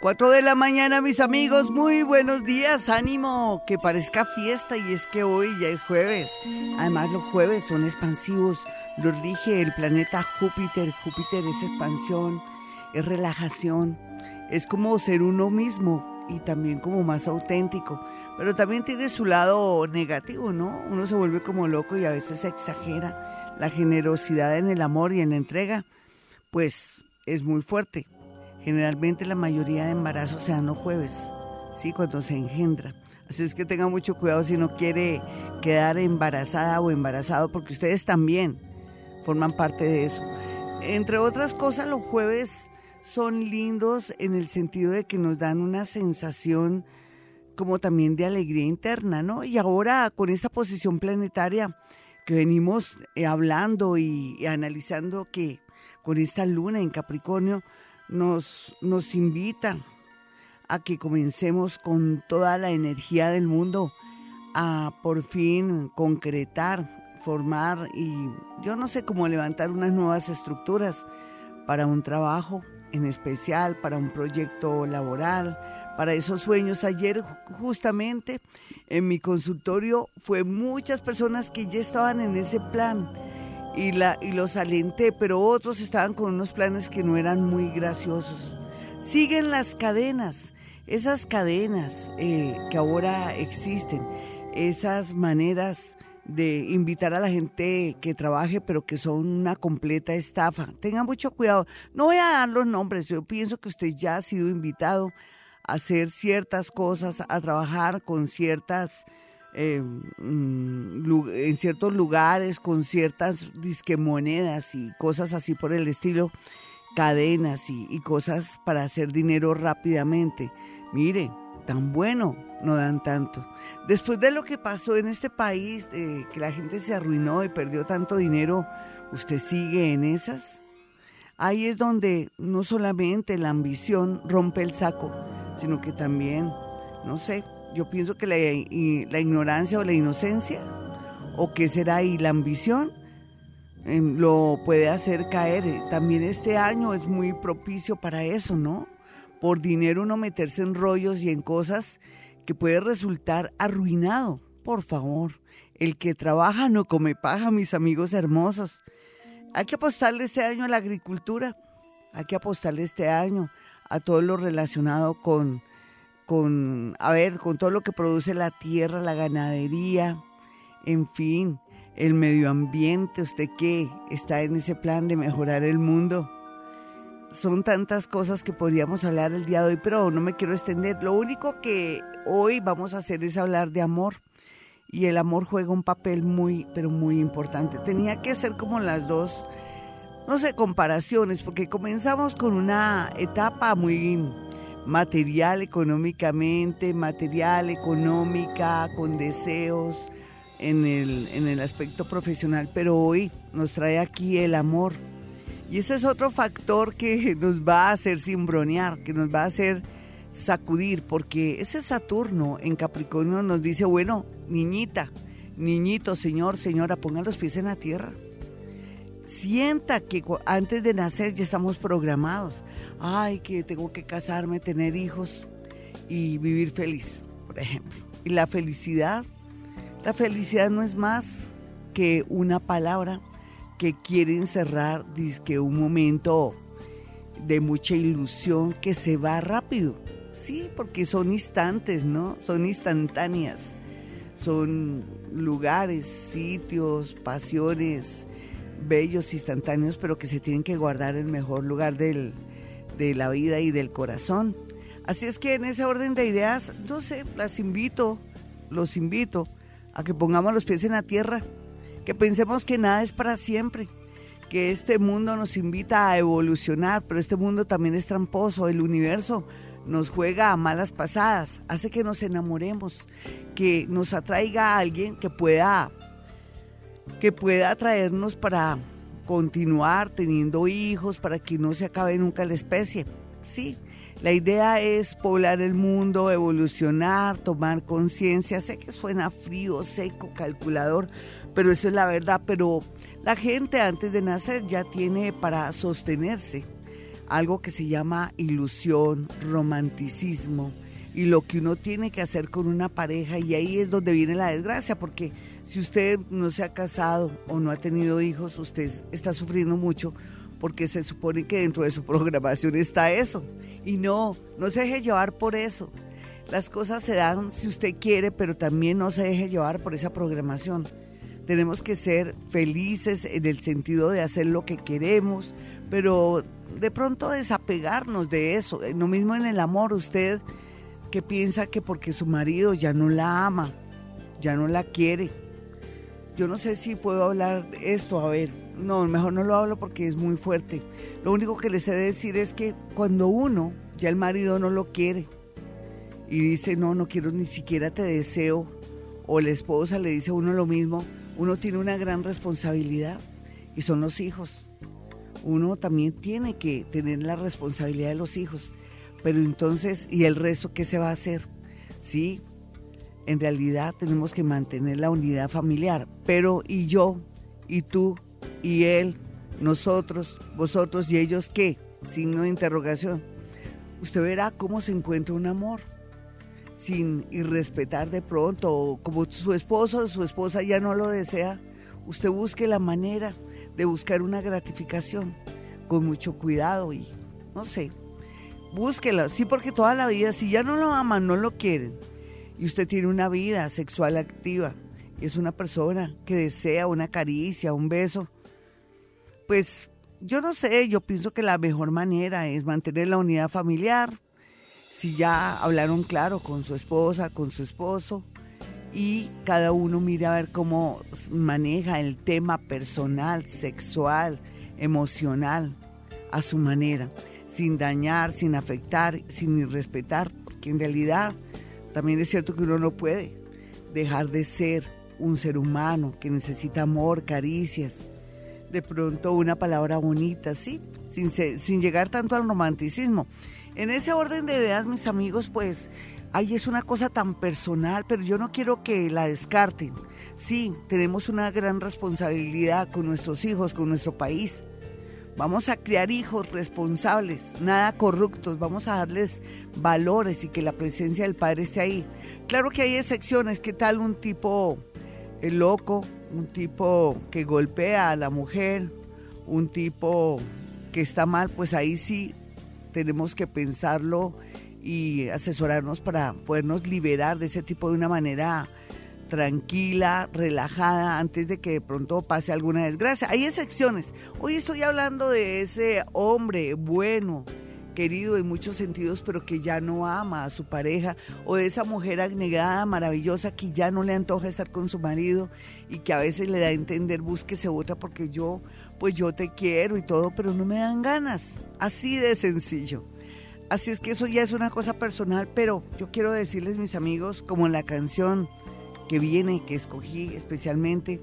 4 de la mañana, mis amigos, muy buenos días, ánimo, que parezca fiesta y es que hoy ya es jueves. Además, los jueves son expansivos, los rige el planeta Júpiter. Júpiter es expansión, es relajación, es como ser uno mismo y también como más auténtico. Pero también tiene su lado negativo, ¿no? Uno se vuelve como loco y a veces se exagera. La generosidad en el amor y en la entrega, pues es muy fuerte. Generalmente la mayoría de embarazos se dan los jueves, ¿sí? Cuando se engendra. Así es que tenga mucho cuidado si no quiere quedar embarazada o embarazado, porque ustedes también forman parte de eso. Entre otras cosas, los jueves son lindos en el sentido de que nos dan una sensación como también de alegría interna, ¿no? Y ahora con esta posición planetaria que venimos eh, hablando y, analizando que con esta luna en Capricornio nos, nos invita a que comencemos con toda la energía del mundo a por fin concretar, formar y yo no sé cómo levantar unas nuevas estructuras para un trabajo en especial, para un proyecto laboral, para esos sueños. Ayer justamente en mi consultorio fue muchas personas que ya estaban en ese plan y, la, y los alenté, pero otros estaban con unos planes que no eran muy graciosos. Siguen las cadenas, esas cadenas eh, que ahora existen, esas maneras de invitar a la gente que trabaje, pero que son una completa estafa. Tengan mucho cuidado. No voy a dar los nombres, yo pienso que usted ya ha sido invitado a hacer ciertas cosas, a trabajar con ciertas, eh, mm, en ciertos lugares, con ciertas disquemonedas y cosas así por el estilo, cadenas y, y cosas para hacer dinero rápidamente. Mire, tan bueno no dan tanto. Después de lo que pasó en este país, que la gente se arruinó y perdió tanto dinero, ¿usted sigue en esas? Ahí es donde no solamente la ambición rompe el saco, sino que también, no sé, yo pienso que la, ignorancia o la inocencia, o qué será y la ambición, em, lo puede hacer caer. También este año es muy propicio para eso, ¿no? Por dinero no meterse en rollos y en cosas que puede resultar arruinado. Por favor, el que trabaja no come paja, mis amigos hermosos. Hay que apostarle este año a la agricultura, hay que apostarle este año a todo lo relacionado con, con, a ver, con todo lo que produce la tierra, la ganadería, en fin, el medio ambiente, usted que está en ese plan de mejorar el mundo son tantas cosas que podríamos hablar el día de hoy, pero no me quiero extender. Lo único que hoy vamos a hacer es hablar de amor. Y el amor juega un papel muy, pero muy importante. Tenía que ser como las dos, no sé, comparaciones, porque comenzamos con una etapa muy material económicamente, material, económica, con deseos en el, en el aspecto profesional, pero hoy nos trae aquí el amor y ese es otro factor que nos va a hacer cimbronear, que nos va a hacer sacudir, porque ese Saturno en Capricornio nos dice, bueno, niñita, niñito, señor, señora, pongan los pies en la tierra. Sienta que antes de nacer ya estamos programados. Ay, que tengo que casarme, tener hijos y vivir feliz, por ejemplo. Y la felicidad, la felicidad no es más que una palabra que quieren cerrar, que un momento de mucha ilusión que se va rápido. Sí, porque son instantes, ¿no? Son instantáneas. Son lugares, sitios, pasiones bellos, instantáneos, pero que se tienen que guardar en el mejor lugar del, de la vida y del corazón. Así es que en ese orden de ideas, no sé, las invito, los invito a que pongamos los pies en la tierra que pensemos que nada es para siempre, que este mundo nos invita a evolucionar, pero este mundo también es tramposo, el universo nos juega a malas pasadas, hace que nos enamoremos, que nos atraiga a alguien que pueda que pueda atraernos para continuar teniendo hijos, para que no se acabe nunca la especie. Sí, la idea es poblar el mundo, evolucionar, tomar conciencia. Sé que suena frío, seco, calculador, pero eso es la verdad. Pero la gente antes de nacer ya tiene para sostenerse algo que se llama ilusión, romanticismo y lo que uno tiene que hacer con una pareja y ahí es donde viene la desgracia porque si usted no se ha casado o no ha tenido hijos, usted está sufriendo mucho porque se supone que dentro de su programación está eso. Y no, no se deje llevar por eso. Las cosas se dan si usted quiere, pero también no se deje llevar por esa programación. Tenemos que ser felices en el sentido de hacer lo que queremos, pero de pronto desapegarnos de eso. Lo mismo en el amor, usted que piensa que porque su marido ya no la ama, ya no la quiere, yo no sé si puedo hablar de esto, a ver, no, mejor no lo hablo porque es muy fuerte. Lo único que les sé decir es que cuando uno, ya el marido no lo quiere y dice, no, no quiero ni siquiera te deseo, o la esposa le dice a uno lo mismo, uno tiene una gran responsabilidad y son los hijos. Uno también tiene que tener la responsabilidad de los hijos. Pero entonces, ¿y el resto qué se va a hacer? Sí, en realidad tenemos que mantener la unidad familiar, pero ¿y yo? ¿Y tú? ¿Y él? ¿Nosotros? ¿Vosotros? ¿Y ellos qué? Signo de interrogación. Usted verá cómo se encuentra un amor sin irrespetar de pronto, o como su esposo o su esposa ya no lo desea, usted busque la manera de buscar una gratificación con mucho cuidado y no sé, búsquela, sí porque toda la vida, si ya no lo aman, no lo quieren, y usted tiene una vida sexual activa. Es una persona que desea una caricia, un beso, pues yo no sé, yo pienso que la mejor manera es mantener la unidad familiar, si ya hablaron claro con su esposa, con su esposo, y cada uno mira a ver cómo maneja el tema personal, sexual, emocional, a su manera, sin dañar, sin afectar, sin irrespetar, porque en realidad también es cierto que uno no puede dejar de ser un ser humano que necesita amor, caricias, de pronto una palabra bonita, sí, sin, llegar tanto al romanticismo. En ese orden de ideas, mis amigos, pues, ay, es una cosa tan personal, pero yo no quiero que la descarten. Sí, tenemos una gran responsabilidad con nuestros hijos, con nuestro país. Vamos a criar hijos responsables, nada corruptos, vamos a darles valores y que la presencia del padre esté ahí. Claro que hay excepciones, ¿qué tal un tipo eh, loco, un tipo que golpea a la mujer, un tipo que está mal? Pues ahí sí tenemos que pensarlo y asesorarnos para podernos liberar de ese tipo de una manera tranquila, relajada, antes de que de pronto pase alguna desgracia. Hay excepciones. Hoy estoy hablando de ese hombre bueno, querido en muchos sentidos, pero que ya no ama a su pareja, o de esa mujer abnegada, maravillosa, que ya no le antoja estar con su marido y que a veces le da a entender, búsquese otra porque yo, pues yo te quiero y todo, pero no me dan ganas. Así de sencillo. Así es que eso ya es una cosa personal, pero yo quiero decirles, mis amigos, como en la canción, que viene, que escogí especialmente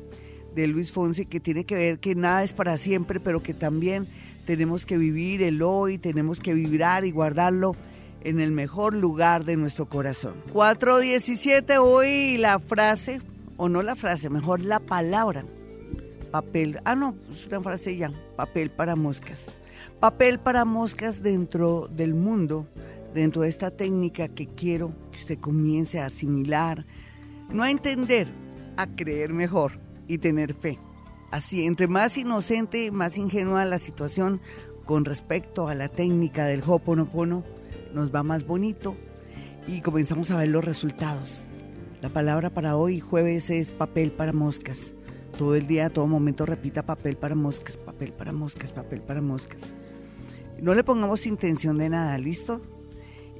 de Luis Fonsi, que tiene que ver que nada es para siempre, pero que también tenemos que vivir el hoy, tenemos que vibrar y guardarlo en el mejor lugar de nuestro corazón. 417 hoy la frase, o no la frase, mejor la palabra. Papel, ah no, es una frase ya, papel para moscas. Papel para moscas dentro del mundo, dentro de esta técnica que quiero que usted comience a asimilar, no a entender, a creer mejor y tener fe. Así, entre más inocente, más ingenua la situación con respecto a la técnica del Hoponopono, nos va más bonito y comenzamos a ver los resultados. La palabra para hoy, jueves, es papel para moscas. Todo el día, a todo momento repita papel para moscas, papel para moscas, papel para moscas. No le pongamos intención de nada, ¿listo?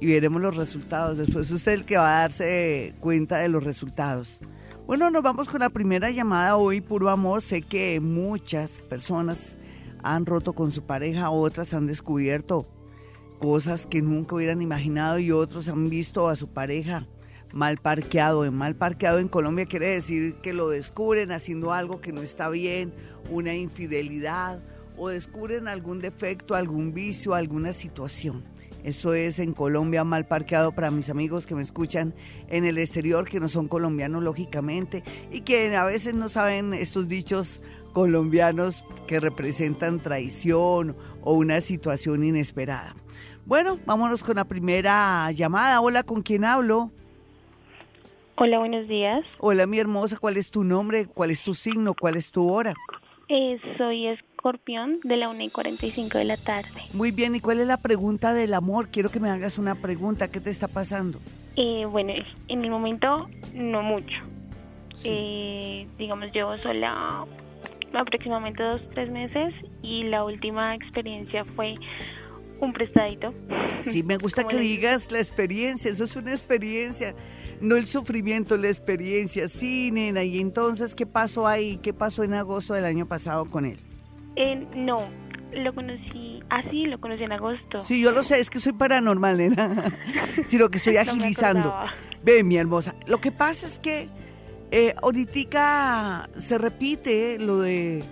Y veremos los resultados. Después usted el que va a darse cuenta de los resultados. Bueno, nos vamos con la primera llamada hoy, puro amor. Sé que muchas personas han roto con su pareja, otras han descubierto cosas que nunca hubieran imaginado y otros han visto a su pareja mal parqueado. En mal parqueado en Colombia quiere decir que lo descubren haciendo algo que no está bien, una infidelidad o descubren algún defecto, algún vicio, alguna situación. Eso es en Colombia mal parqueado para mis amigos que me escuchan en el exterior, que no son colombianos lógicamente, y que a veces no saben estos dichos colombianos que representan traición o una situación inesperada. Bueno, vámonos con la primera llamada. Hola, ¿con quién hablo? Hola, buenos días. Hola, mi hermosa, ¿cuál es tu nombre? ¿Cuál es tu signo? ¿Cuál es tu hora? Eh, soy escorpión de la 1 y 45 de la tarde. Muy bien, ¿y cuál es la pregunta del amor? Quiero que me hagas una pregunta. ¿Qué te está pasando? Eh, bueno, en el momento no mucho. Eh, digamos, llevo sola aproximadamente dos, tres meses y la última experiencia fue un prestadito. Sí, me gusta que digas la experiencia, eso es una experiencia, no el sufrimiento, la experiencia. Sí, nena, y entonces, ¿qué pasó ahí? ¿Qué pasó en agosto del año pasado con él? Eh, no, lo conocí, ah sí, lo conocí en agosto. Sí, yo lo sé, es que soy paranormal, nena, sino que estoy agilizando. Ve, mi hermosa, lo que pasa es que eh, ahorita se repite lo de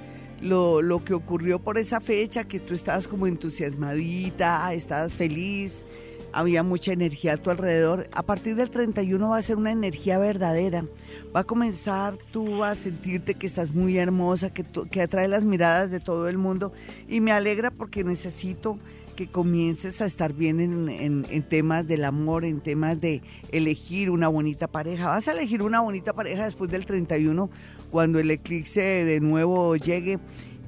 lo, lo, que ocurrió por esa fecha, que tú estabas como entusiasmadita, estabas feliz, había mucha energía a tu alrededor. A partir del 31 va a ser una energía verdadera. Va a comenzar tú a sentirte que estás muy hermosa, que, que atrae las miradas de todo el mundo. Y me alegra porque necesito que comiences a estar bien en, en, temas del amor, en temas de elegir una bonita pareja. Vas a elegir una bonita pareja después del 31, cuando el eclipse de nuevo llegue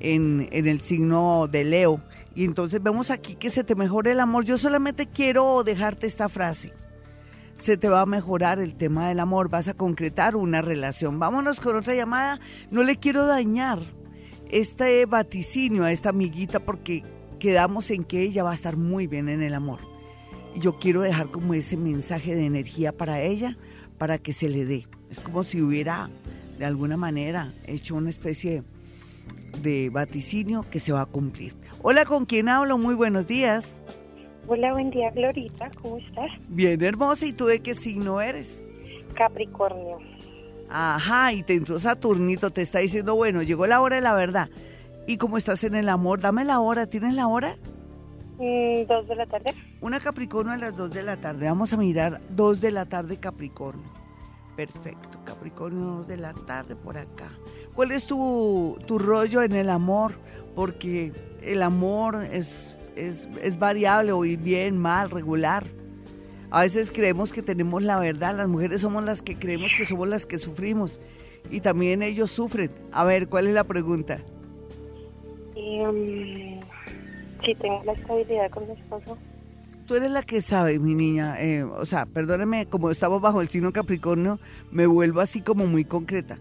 en, en el signo de Leo. Y entonces vemos aquí que se te mejore el amor. Yo solamente quiero dejarte esta frase. Se te va a mejorar el tema del amor, vas a concretar una relación. Vámonos con otra llamada. No le quiero dañar este vaticinio a esta amiguita porque quedamos en que ella va a estar muy bien en el amor. Y yo quiero dejar como ese mensaje de energía para ella, para que se le dé. Es como si hubiera, de alguna manera, hecho una especie de vaticinio que se va a cumplir. Hola, ¿con quién hablo? Muy buenos días. Hola, buen día, Glorita. ¿Cómo estás? Bien, hermosa. ¿Y tú de qué signo eres? Capricornio. Ajá, y te entró Saturnito, te está diciendo, bueno, llegó la hora de la verdad. ¿Y cómo estás en el amor? Dame la hora, ¿tienes la hora? Mm, dos de la tarde. Una Capricornio a las dos de la tarde. Vamos a mirar dos de la tarde Capricornio. Perfecto, Capricornio dos de la tarde por acá. ¿Cuál es tu, tu rollo en el amor? Porque el amor es, es, es variable, o bien, mal, regular. A veces creemos que tenemos la verdad, las mujeres somos las que creemos que somos las que sufrimos y también ellos sufren. A ver, ¿cuál es la pregunta? Um, si tengo la estabilidad con mi esposo. Tú eres la que sabe, mi niña. Eh, o sea, perdóname, como estamos bajo el signo Capricornio, me vuelvo así como muy concreta.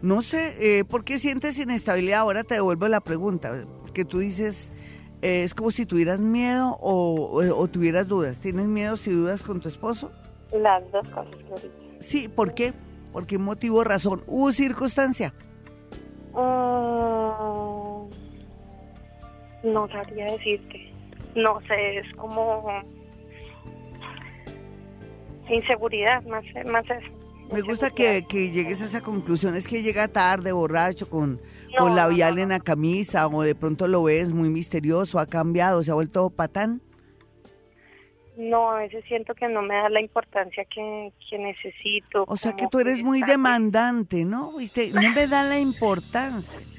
No sé, eh, ¿por qué sientes inestabilidad? Ahora te devuelvo la pregunta. Porque tú dices, eh, es como si tuvieras miedo o, tuvieras dudas. ¿Tienes miedo y dudas con tu esposo? Las dos cosas, Sí, ¿por qué? ¿Por qué motivo, razón? ¿Hubo circunstancia? Uh, no sabría decirte. No sé, es como inseguridad, más, más eso. Me gusta que, llegues a esa conclusión. Es que llega tarde, borracho, con, con labial en la camisa, o de pronto lo ves muy misterioso, ha cambiado, se ha vuelto patán. No, a veces siento que no me da la importancia que, necesito. O sea que tú eres muy demandante, ¿no? ¿Viste? No me da la importancia.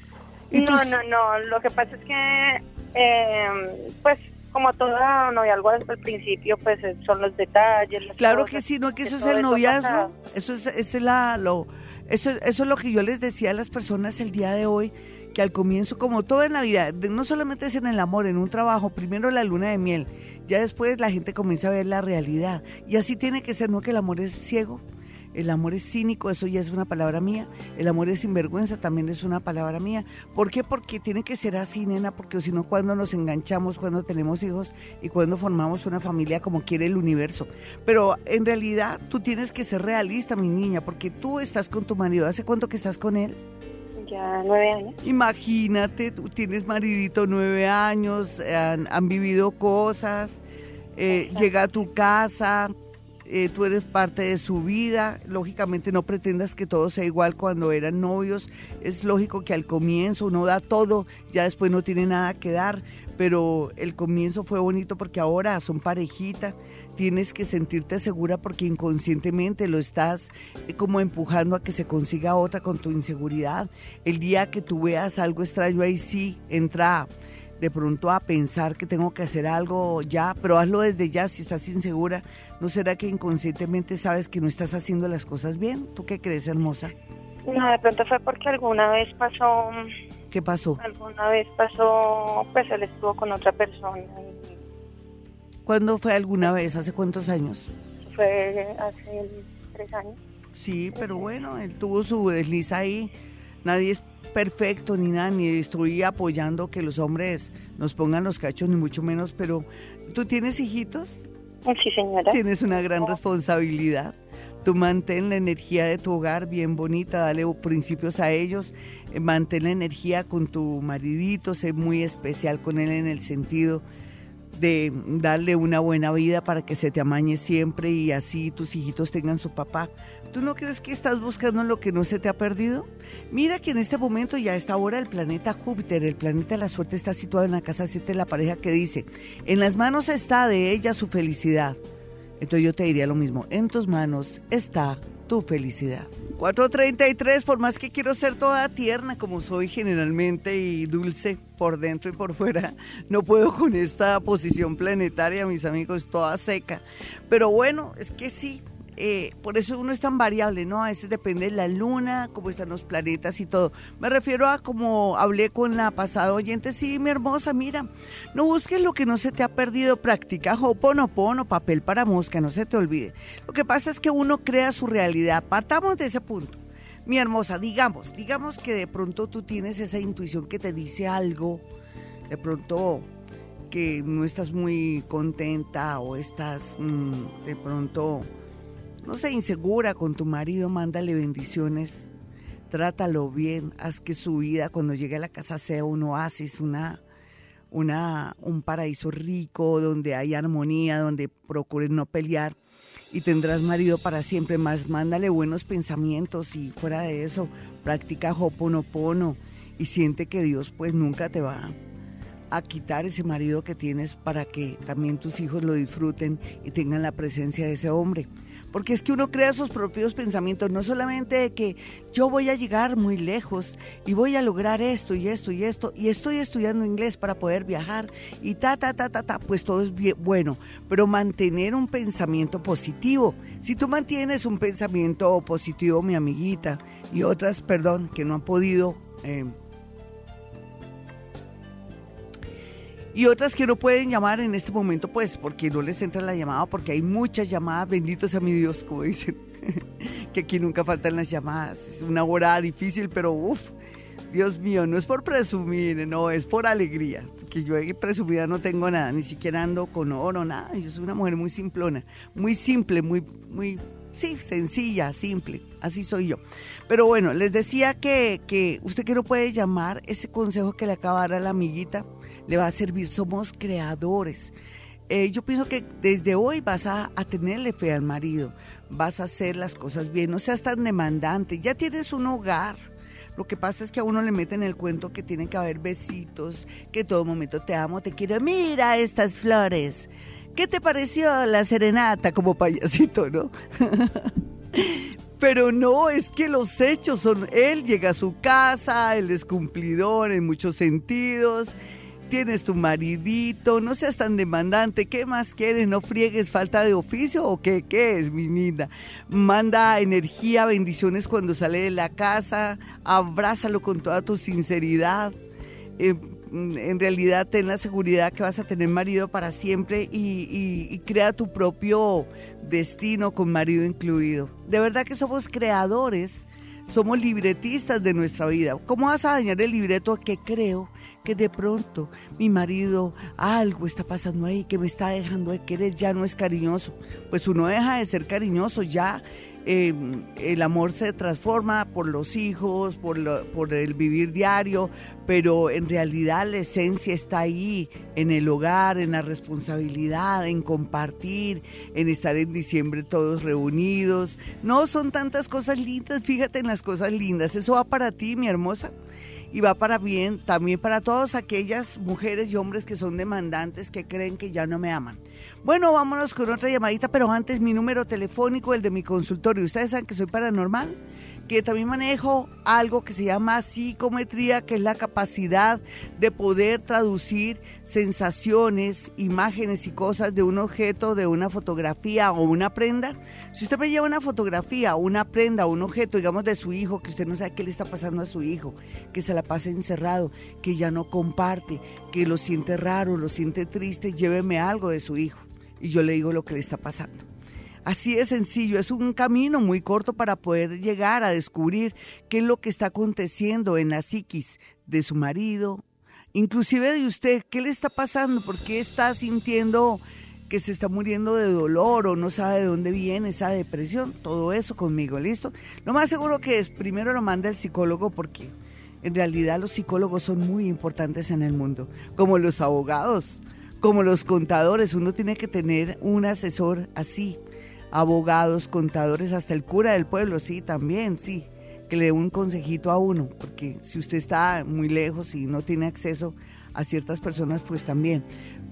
No, no, no. Lo que pasa es que, eh, pues, como toda noviazgo desde el principio, pues son los detalles. claro que sí, no que eso es el noviazgo, eso es, es la, lo, eso, eso es lo que yo les decía a las personas el día de hoy, que al comienzo, como todo en la vida, no solamente es en el amor, en un trabajo, primero la luna de miel, ya después la gente comienza a ver la realidad. Y así tiene que ser, no que el amor es ciego, el amor es cínico, eso ya es una palabra mía. El amor es sinvergüenza, también es una palabra mía. ¿Por qué? Porque tiene que ser así, nena, porque si no, cuando nos enganchamos, cuando tenemos hijos y cuando formamos una familia como quiere el universo. Pero en realidad tú tienes que ser realista, mi niña, porque tú estás con tu marido. ¿Hace cuánto que estás con él? Ya nueve años. Imagínate, tú tienes maridito nueve años, han, vivido cosas, eh, llega a tu casa, eh, tú eres parte de su vida, lógicamente no pretendas que todo sea igual cuando eran novios, es lógico que al comienzo uno da todo, ya después no tiene nada que dar, pero el comienzo fue bonito porque ahora son parejita, tienes que sentirte segura porque inconscientemente lo estás eh, como empujando a que se consiga otra con tu inseguridad. El día que tú veas algo extraño ahí sí entra de pronto a pensar que tengo que hacer algo ya, pero hazlo desde ya si estás insegura. ¿No será que inconscientemente sabes que no estás haciendo las cosas bien? ¿Tú qué crees, hermosa? No, de pronto fue porque alguna vez pasó... ¿Qué pasó? Alguna vez pasó, pues él estuvo con otra persona. ¿Cuándo fue alguna vez? ¿Hace cuántos años? Fue hace tres años. Sí, pero bueno, él tuvo su desliz ahí. Nadie perfecto ni nada, ni estoy apoyando que los hombres nos pongan los cachos, ni mucho menos, pero ¿tú tienes hijitos? Sí, señora. Tienes una gran responsabilidad. Tú mantén la energía de tu hogar bien bonita, dale principios a ellos, eh, mantén la energía con tu maridito, sé muy especial con él en el sentido de darle una buena vida para que se te amañe siempre y así tus hijitos tengan su papá. ¿Tú no crees que estás buscando lo que no se te ha perdido? Mira que en este momento y a esta hora el planeta Júpiter, el planeta de la suerte, está situado en la casa 7 de la pareja que dice, en las manos está de ella su felicidad. Entonces yo te diría lo mismo, en tus manos está tu felicidad. 433, por más que quiero ser toda tierna como soy generalmente y dulce por dentro y por fuera, no puedo con esta posición planetaria, mis amigos, toda seca. Pero bueno, es que sí, eh, por eso uno es tan variable, ¿no? A veces depende de la luna, cómo están los planetas y todo. Me refiero a como hablé con la pasada oyente, sí, mi hermosa, mira, no busques lo que no se te ha perdido, practica hoponopono, papel para mosca, no se te olvide. Lo que pasa es que uno crea su realidad, partamos de ese punto. Mi hermosa, digamos, digamos que de pronto tú tienes esa intuición que te dice algo, de pronto que no estás muy contenta o estás mm, de pronto no sé, insegura con tu marido, mándale bendiciones, trátalo bien, haz que su vida cuando llegue a la casa sea un oasis, una, una, un paraíso rico, donde hay armonía, donde procuren no pelear. Y tendrás marido para siempre más. Mándale buenos pensamientos y fuera de eso, practica hoponopono y siente que Dios pues nunca te va a quitar ese marido que tienes para que también tus hijos lo disfruten y tengan la presencia de ese hombre porque es que uno crea sus propios pensamientos, no solamente de que yo voy a llegar muy lejos y voy a lograr esto y esto y esto, y estoy estudiando inglés para poder viajar y ta, ta, ta, ta, ta, pues todo es bueno, pero mantener un pensamiento positivo. Si tú mantienes un pensamiento positivo, mi amiguita, y otras, perdón, que no han podido... Eh, y otras que no pueden llamar en este momento, pues porque no les entra la llamada, porque hay muchas llamadas, benditos a mi Dios, como dicen, que aquí nunca faltan las llamadas. Es una hora difícil, pero uff, Dios mío, no es por presumir, no, es por alegría, porque yo presumida no tengo nada, ni siquiera ando con oro, nada, yo soy una mujer muy simplona, muy simple, muy, muy, sí, sencilla, simple, así soy yo. Pero bueno, les decía que, que usted que no puede llamar, ese consejo que le acaba de dar a la amiguita, le va a servir. Somos creadores. Eh, yo pienso que desde hoy vas a, tenerle fe al marido, vas a hacer las cosas bien, no seas tan demandante, ya tienes un hogar. Lo que pasa es que a uno le meten el cuento que tiene que haber besitos, que todo momento te amo, te quiero, mira estas flores. ¿Qué te pareció la serenata como payasito, no? Pero no, es que los hechos son, él llega a su casa, él es cumplidor en muchos sentidos, tienes tu maridito, no seas tan demandante, ¿qué más quieres? ¿No friegues falta de oficio o qué, qué es, mi linda? Manda energía, bendiciones cuando sale de la casa, abrázalo con toda tu sinceridad. Eh, en realidad ten la seguridad que vas a tener marido para siempre y, crea tu propio destino con marido incluido. De verdad que somos creadores somos libretistas de nuestra vida. ¿Cómo vas a dañar el libreto que creo que de pronto mi marido algo está pasando ahí que me está dejando de querer, ya no es cariñoso. Pues uno deja de ser cariñoso, ya eh, el amor se transforma por los hijos, por, por el vivir diario, pero en realidad la esencia está ahí, en el hogar, en la responsabilidad, en compartir, en estar en diciembre todos reunidos. No son tantas cosas lindas, fíjate en las cosas lindas, eso va para ti, mi hermosa. Y va para bien también para todas aquellas mujeres y hombres que son demandantes que creen que ya no me aman. Bueno, vámonos con otra llamadita, pero antes mi número telefónico, el de mi consultorio. ¿Ustedes saben que soy paranormal? Que también manejo algo que se llama psicometría, que es la capacidad de poder traducir sensaciones, imágenes y cosas de un objeto, de una fotografía o una prenda. Si usted me lleva una fotografía, una prenda, un objeto, digamos, de su hijo, que usted no sabe qué le está pasando a su hijo, que se la pasa encerrado, que ya no comparte, que lo siente raro, lo siente triste, lléveme algo de su hijo. Y yo le digo lo que le está pasando. Así de sencillo, es un camino muy corto para poder llegar a descubrir qué es lo que está aconteciendo en la psiquis de su marido, inclusive de usted, qué le está pasando, por qué está sintiendo que se está muriendo de dolor o no sabe de dónde viene esa depresión, todo eso conmigo, ¿listo? Lo más seguro que es, primero lo manda el psicólogo porque en realidad los psicólogos son muy importantes en el mundo, como los abogados, como los contadores, uno tiene que tener un asesor así, abogados, contadores, hasta el cura del pueblo, sí, también, sí, que le dé un consejito a uno, porque si usted está muy lejos y no tiene acceso a ciertas personas, pues también.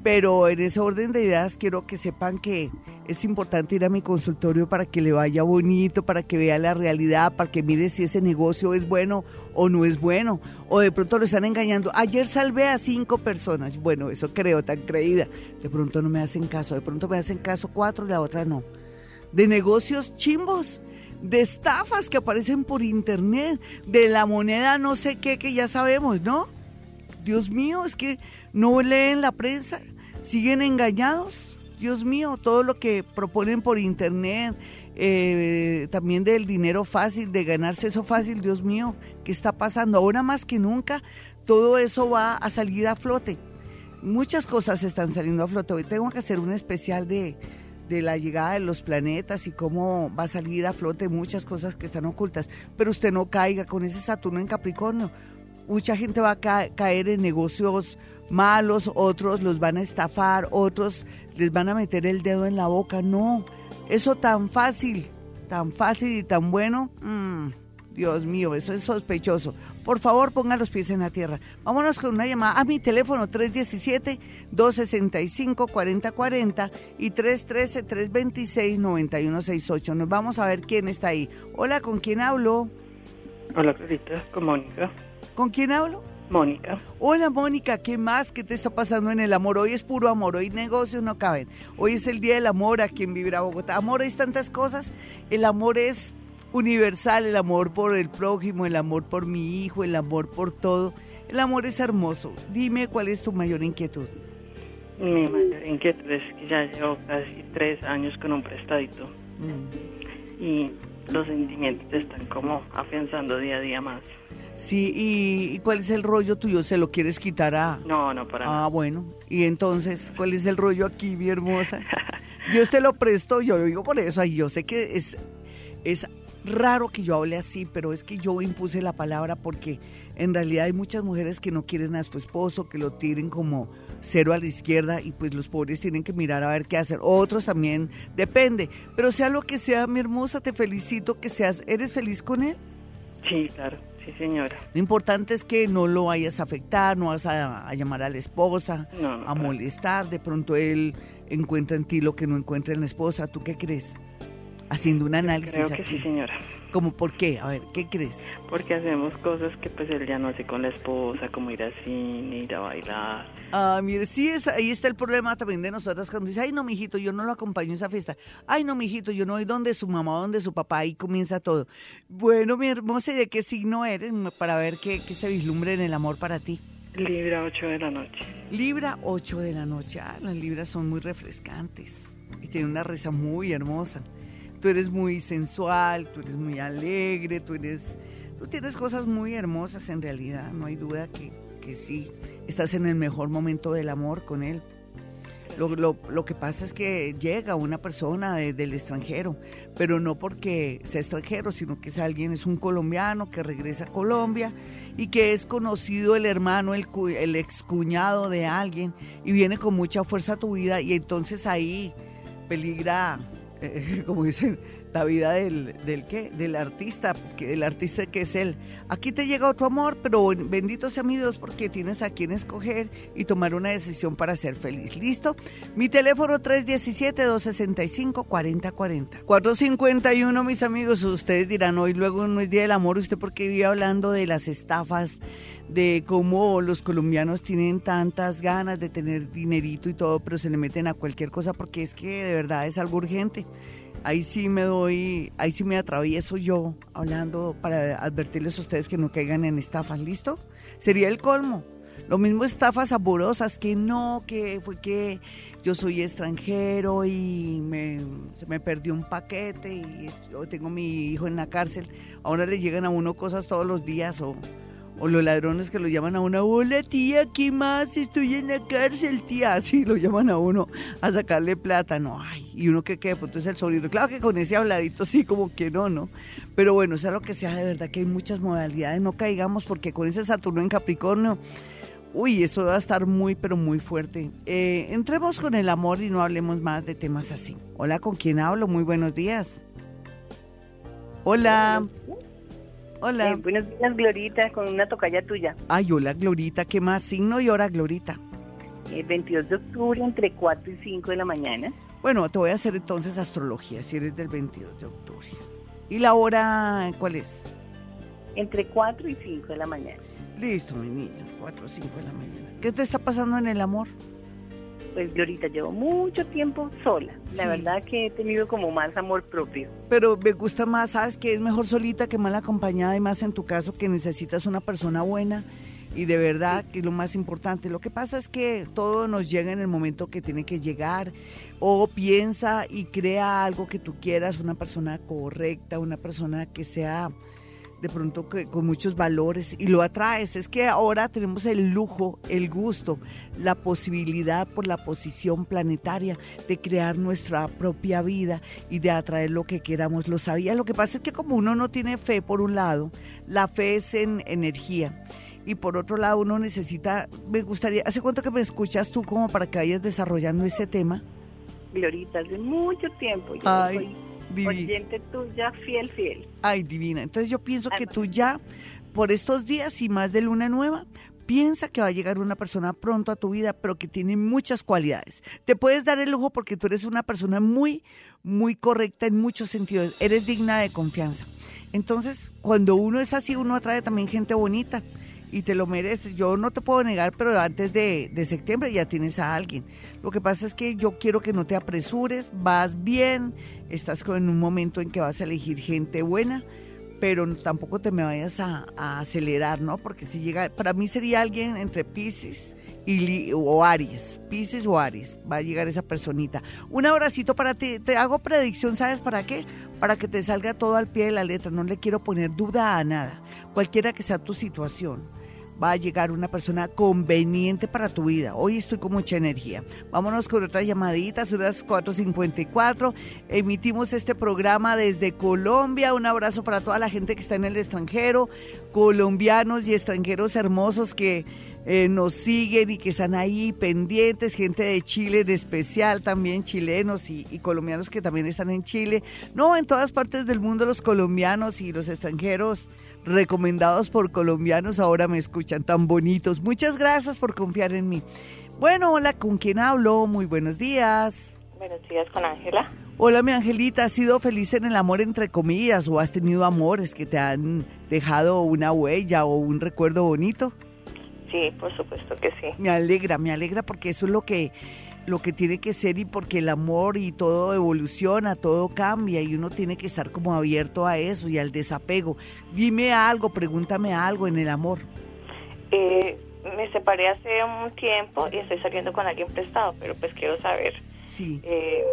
Pero en ese orden de ideas quiero que sepan que es importante ir a mi consultorio para que le vaya bonito, para que vea la realidad, para que mire si ese negocio es bueno o no es bueno, o de pronto lo están engañando. Ayer salvé a cinco personas, bueno, eso creo, tan creída. De pronto no me hacen caso, de pronto me hacen caso cuatro y la otra no de negocios chimbos, de estafas que aparecen por internet, de la moneda no sé qué que ya sabemos, ¿no? Dios mío, es que no leen la prensa, siguen engañados. Dios mío, todo lo que proponen por internet, eh, también del dinero fácil, de ganarse eso fácil, Dios mío, ¿qué está pasando? Ahora más que nunca, todo eso va a salir a flote. Muchas cosas están saliendo a flote. Hoy tengo que hacer un especial de, de la llegada de los planetas y cómo va a salir a flote muchas cosas que están ocultas. Pero usted no caiga con ese Saturno en Capricornio. Mucha gente va a caer en negocios malos, otros los van a estafar, otros les van a meter el dedo en la boca. No, eso tan fácil, tan fácil y tan bueno. Mm, Dios mío, eso es sospechoso. Por favor, ponga los pies en la tierra. Vámonos con una llamada a mi teléfono 317-265-4040 y 313-326-9168. Nos vamos a ver quién está ahí. Hola, ¿con quién hablo? Hola, Clarita, con Mónica. ¿Con quién hablo? Mónica. Hola Mónica, ¿qué más? ¿Qué te está pasando en el amor? Hoy es puro amor, hoy negocios no caben. Hoy es el día del amor aquí en Vibra Bogotá. Amor es tantas cosas. El amor es universal, el amor por el prójimo, el amor por mi hijo, el amor por todo. El amor es hermoso. Dime cuál es tu mayor inquietud. Mi mayor inquietud es que ya llevo casi tres años con un prestadito. Mm. Y los sentimientos están como afianzando día a día más. Sí, ¿y, cuál es el rollo tuyo? ¿Se lo quieres quitar a...? No, no, para Ah, bueno. Y entonces, ¿cuál es el rollo aquí, mi hermosa? Dios te lo presto, yo lo digo por eso. Y yo sé que es, es raro que yo hable así, pero es que yo impuse la palabra porque en realidad hay muchas mujeres que no quieren a su esposo, que lo tiren como cero a la izquierda y pues los pobres tienen que mirar a ver qué hacer. Otros también, depende. Pero sea lo que sea, mi hermosa, te felicito que seas. ¿Eres feliz con él? Sí, claro. Sí, señora. Lo importante es que no lo vayas a afectar, no vas a, llamar a la esposa, a molestar. De pronto él encuentra en ti lo que no encuentra en la esposa. ¿Tú qué crees? Haciendo un análisis Creo que sí, señora. ¿Cómo por qué? A ver, ¿qué crees? Porque hacemos cosas que pues él ya no hace con la esposa, como ir al cine, ir a bailar. Ah, mire, sí, es, ahí está el problema también de nosotras cuando dice, ay, no, mijito, yo no lo acompaño a esa fiesta. Ay, no, mijito, yo no voy donde su mamá, donde su papá, ahí comienza todo. Bueno, mi hermosa, ¿de qué signo eres? Para ver qué, qué se vislumbre en el amor para ti. Libra 8 de la noche. Libra 8 de la noche. Ah, las libras son muy refrescantes y tienen una risa muy hermosa tú eres muy sensual, tú eres muy alegre, tú eres, tú tienes cosas muy hermosas en realidad, no hay duda que, que sí, estás en el mejor momento del amor con él. Lo, lo, lo, que pasa es que llega una persona del extranjero, pero no porque sea extranjero, sino que es alguien, es un colombiano que regresa a Colombia y que es conocido el hermano, el, el excuñado de alguien y viene con mucha fuerza a tu vida y entonces ahí peligra eh, como dicen, la vida del, del qué, del artista, el artista que es él. Aquí te llega otro amor, pero bendito sea mi Dios porque tienes a quien escoger y tomar una decisión para ser feliz. ¿Listo? Mi teléfono 317-265-4040. 451, mis amigos, ustedes dirán, hoy luego no es Día del Amor, ¿usted porque vive hablando de las estafas? De cómo los colombianos tienen tantas ganas de tener dinerito y todo, pero se le meten a cualquier cosa porque es que de verdad es algo urgente. Ahí sí me doy, ahí sí me atravieso yo hablando para advertirles a ustedes que no caigan en estafas, ¿listo? Sería el colmo. Lo mismo estafas amorosas, que no, que fue que yo soy extranjero y me, se me perdió un paquete y tengo mi hijo en la cárcel. Ahora le llegan a uno cosas todos los días o o los ladrones que lo llaman a una, hola tía, ¿qué más? Estoy en la cárcel, tía. Así lo llaman a uno a sacarle plata. No, ay, y uno que quede, pues entonces el sobrino. Claro que con ese habladito sí, como que no, ¿no? Pero bueno, sea lo que sea, de verdad que hay muchas modalidades. No caigamos porque con ese Saturno en Capricornio, uy, eso va a estar muy, pero muy fuerte. Eh, entremos con el amor y no hablemos más de temas así. Hola, ¿con quién hablo? Muy buenos días. Hola. Hola. Eh, buenos días, Glorita, con una tocaya tuya. Ay, hola, Glorita. ¿Qué más signo y hora, Glorita? El 22 de octubre, entre 4 y 5 de la mañana. Bueno, te voy a hacer entonces astrología, si eres del 22 de octubre. ¿Y la hora cuál es? Entre 4 y 5 de la mañana. Listo, mi niña, 4 o 5 de la mañana. ¿Qué te está pasando en el amor? Pues ahorita llevo mucho tiempo sola. La verdad que he tenido como más amor propio. Pero me gusta más, ¿sabes? Que es mejor solita que mal acompañada y más en tu caso que necesitas una persona buena y de verdad que es lo más importante. Lo que pasa es que todo nos llega en el momento que tiene que llegar o piensa y crea algo que tú quieras, una persona correcta, una persona que sea de pronto con muchos valores y lo atraes. Es que ahora tenemos el lujo, el gusto, la posibilidad por la posición planetaria de crear nuestra propia vida y de atraer lo que queramos. Lo sabía. Lo que pasa es que como uno no tiene fe por un lado, la fe es en energía. Y por otro lado, uno necesita, me gustaría, ¿hace cuánto que me escuchas tú como para que vayas desarrollando ese tema? Glorita, hace mucho tiempo. Yo Oyente tuya, fiel, fiel. Ay, divina. Entonces yo pienso que tú ya, por estos días y más de luna nueva, piensa que va a llegar una persona pronto a tu vida, pero que tiene muchas cualidades. Te puedes dar el lujo porque tú eres una persona muy, muy correcta en muchos sentidos. Eres digna de confianza. Entonces, cuando uno es así, uno atrae también gente bonita y te lo mereces. Yo no te puedo negar, pero antes de, de, septiembre ya tienes a alguien. Lo que pasa es que yo quiero que no te apresures, vas bien, estás en un momento en que vas a elegir gente buena, pero tampoco te me vayas a, acelerar, ¿no? Porque si llega, para mí sería alguien entre Pisces y, o Aries, Pisces o Aries, va a llegar esa personita. Un abracito para ti, te hago predicción, ¿sabes para qué? Para que te salga todo al pie de la letra, no le quiero poner duda a nada, cualquiera que sea tu situación va a llegar una persona conveniente para tu vida. Hoy estoy con mucha energía. Vámonos con otras llamaditas, las 4.54. Emitimos este programa desde Colombia. Un abrazo para toda la gente que está en el extranjero, colombianos y extranjeros hermosos que eh, nos siguen y que están ahí pendientes, gente de Chile de especial, también chilenos y, colombianos que también están en Chile. No, en todas partes del mundo los colombianos y los extranjeros recomendados por colombianos ahora me escuchan tan bonitos. Muchas gracias por confiar en mí. Bueno, hola, ¿con quién hablo? Muy buenos días. Buenos días, con Ángela. Hola, mi Angelita, ¿has sido feliz en el amor entre comillas o has tenido amores que te han dejado una huella o un recuerdo bonito? Sí, por supuesto que sí. Me alegra, me alegra porque eso es lo que lo que tiene que ser y porque el amor y todo evoluciona, todo cambia y uno tiene que estar como abierto a eso y al desapego. Dime algo, pregúntame algo en el amor. Eh, me separé hace un tiempo y estoy saliendo con alguien prestado, pero pues quiero saber sí. Eh,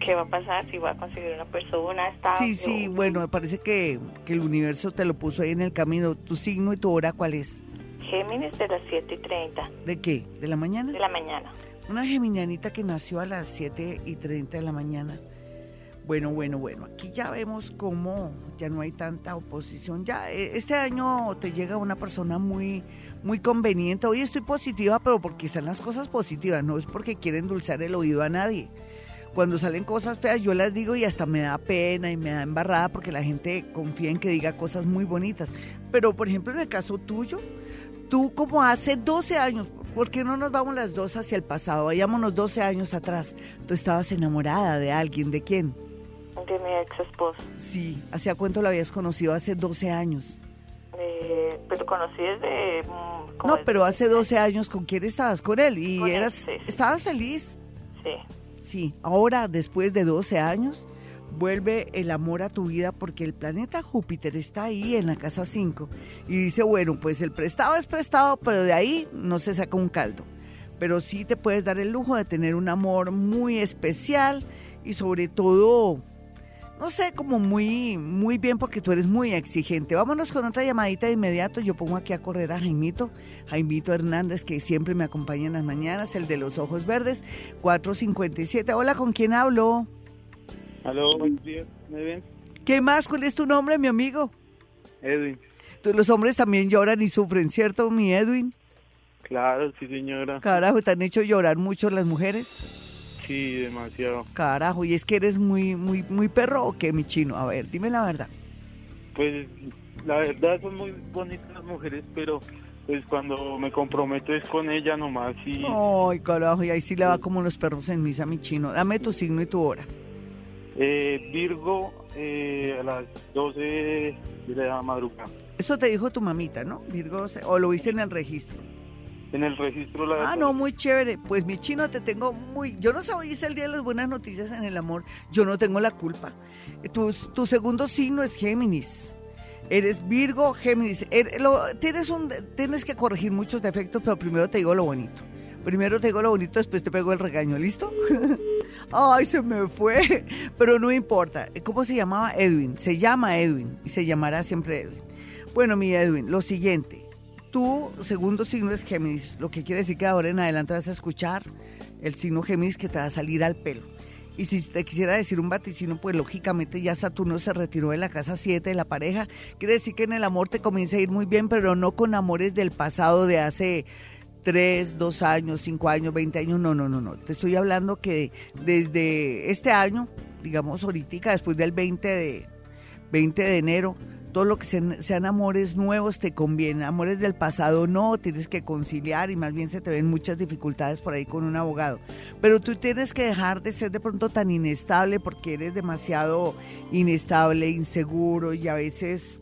qué va a pasar, si voy a conseguir una persona estable. Sí, sí, bueno, me parece que, que el universo te lo puso ahí en el camino. ¿Tu signo y tu hora cuál es? Géminis de las 7 y 30. ¿De qué? ¿De la mañana? De la mañana. Una geminianita que nació a las 7 y 30 de la mañana. Bueno, bueno, bueno, aquí ya vemos cómo ya no hay tanta oposición. Ya eh, este año te llega una persona muy muy conveniente. Hoy estoy positiva, pero porque están las cosas positivas, no es porque quieren endulzar el oído a nadie. cuando salen cosas feas yo las digo y hasta me da pena y me da embarrada porque la gente confía en que diga cosas muy bonitas. Pero por ejemplo en el caso tuyo, tú como hace 12 años, ¿por qué no nos vamos las dos hacia el pasado? Vayámonos 12 años atrás. Tú estabas enamorada de alguien, ¿de quién? De mi ex esposo. Sí, ¿hacía cuánto lo habías conocido? Hace 12 años. Eh, pero conocí desde... Mm, no, pero hace 12 años, ¿con quién estabas? Con él. ¿Y eras, estabas feliz? Sí. Sí, ahora después de 12 años, vuelve el amor a tu vida porque el planeta Júpiter está ahí en la casa 5 y dice, bueno, pues el prestado es prestado, pero de ahí no se saca un caldo. Pero sí te puedes dar el lujo de tener un amor muy especial y sobre todo no sé, como muy, muy bien porque tú eres muy exigente. Vámonos con otra llamadita de inmediato. Yo pongo aquí a correr a Jaimito, Jaimito Hernández, que siempre me acompaña en las mañanas, el de los ojos verdes, 457. Hola, ¿con quién hablo? Aló, buenos días, Edwin. ¿Qué más? ¿Cuál es tu nombre, mi amigo? Edwin. los hombres también lloran y sufren, ¿cierto, mi Edwin? Claro, sí, señora. Carajo, ¿te han hecho llorar mucho las mujeres? Sí, demasiado. Carajo, ¿y es que eres muy, muy, muy perro o qué, mi chino? A ver, dime la verdad. Pues la verdad son muy bonitas las mujeres, pero pues cuando me comprometo es con ella nomás y... Ay, carajo, y ahí sí le va como los perros en misa, mi chino. Dame tu signo y tu hora. Eh, Virgo eh, a las 12 de la madrugada. Eso te dijo tu mamita, ¿no? Virgo, o lo viste en el registro en el registro la Ah, no, muy chévere. Pues mi chino te tengo muy... Yo no sé, hoy es el día de las buenas noticias en el amor. Yo no tengo la culpa. Tu, tu segundo signo es Géminis. Eres Virgo, Géminis. Er, tienes, un, tienes que corregir muchos defectos, pero primero te digo lo bonito. Primero te digo lo bonito, después te pego el regaño, ¿listo? Ay, se me fue. Pero no importa. ¿Cómo se llamaba Edwin? Se llama Edwin y se llamará siempre Edwin. Bueno, mi Edwin, lo siguiente tu segundo signo es Géminis, lo que quiere decir que ahora en adelante vas a escuchar el signo Géminis que te va a salir al pelo. Y si te quisiera decir un vaticino, pues lógicamente ya Saturno se retiró de la casa 7 de la pareja. Quiere decir que en el amor te comienza a ir muy bien, pero no con amores del pasado de hace 3, 2 años, 5 años, 20 años. No, no, no, no. Te estoy hablando que desde este año, digamos ahorita, después del 20 de, 20 de enero, todo lo que sean, amores nuevos te conviene, amores del pasado no, tienes que conciliar y más bien se te ven muchas dificultades por ahí con un abogado. Pero tú tienes que dejar de ser de pronto tan inestable porque eres demasiado inestable, inseguro y a veces,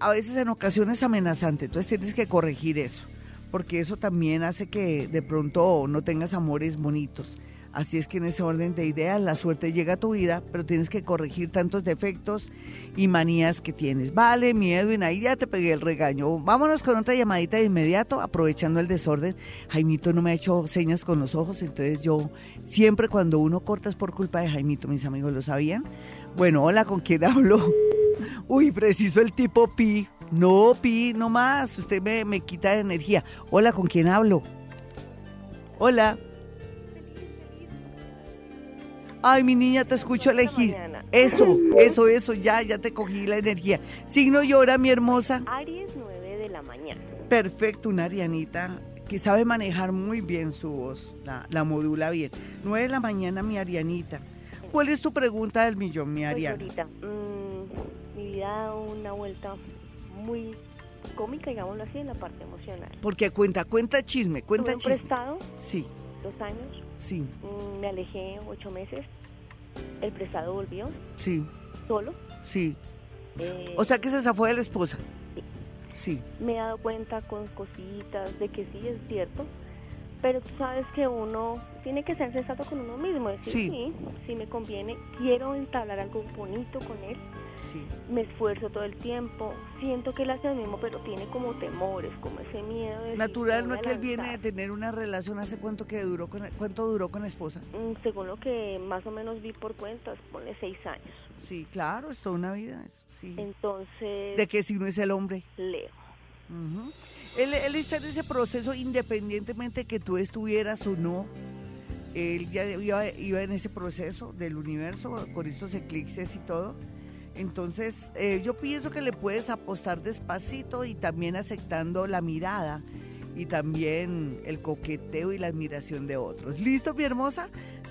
a veces en ocasiones amenazante. Entonces tienes que corregir eso, porque eso también hace que de pronto no tengas amores bonitos. Así es que en ese orden de ideas la suerte llega a tu vida, pero tienes que corregir tantos defectos y manías que tienes. Vale, mi Edwin, ahí ya te pegué el regaño. Vámonos con otra llamadita de inmediato, aprovechando el desorden. Jaimito no me ha hecho señas con los ojos, entonces yo siempre cuando uno corta es por culpa de Jaimito, mis amigos lo sabían. Bueno, hola, ¿con quién hablo? Uy, preciso el tipo Pi. No, Pi, no más. Usted me, me quita de energía. Hola, ¿con quién hablo? Hola. Ay, mi niña, te escucho elegir. Eso, eso, eso, ya, ya te cogí la energía. Signo llora, mi hermosa. Aries, 9 de la mañana. Perfecto, una Arianita que sabe manejar muy bien su voz, la, modula bien. 9 de la mañana, mi Arianita. ¿Cuál es tu pregunta del millón, mi pues Ariana? ahorita, mm, mi vida da una vuelta muy cómica, digámoslo así, en la parte emocional. Porque cuenta, cuenta chisme, cuenta chisme. prestado? Sí. Dos años Sí. Mm, me alejé ocho meses. El prestado volvió. Sí. Solo. Sí. Eh, o sea que se zafó de la esposa. Sí. Sí. Me he dado cuenta con cositas de que sí es cierto, pero tú sabes que uno tiene que ser sensato con uno mismo, decir sí, sí, sí me conviene, quiero entablar algo bonito con él, me esfuerzo todo el tiempo, siento que él hace lo mismo, pero tiene como temores, como ese miedo. Natural, ¿no es que él viene de tener una relación hace cuánto que duró con, cuánto duró con la esposa? Mm, según lo que más o menos vi por cuentas, pone seis años. Sí, claro, es toda una vida, sí. Entonces... ¿De qué signo es el hombre? Leo. él, él está en ese proceso independientemente que tú estuvieras o no él ya iba, iba, en ese proceso del universo con estos eclipses y todo. Entonces, eh, yo pienso que le puedes apostar despacito y también aceptando la mirada y también el coqueteo y la admiración de otros. ¿Listo, mi hermosa?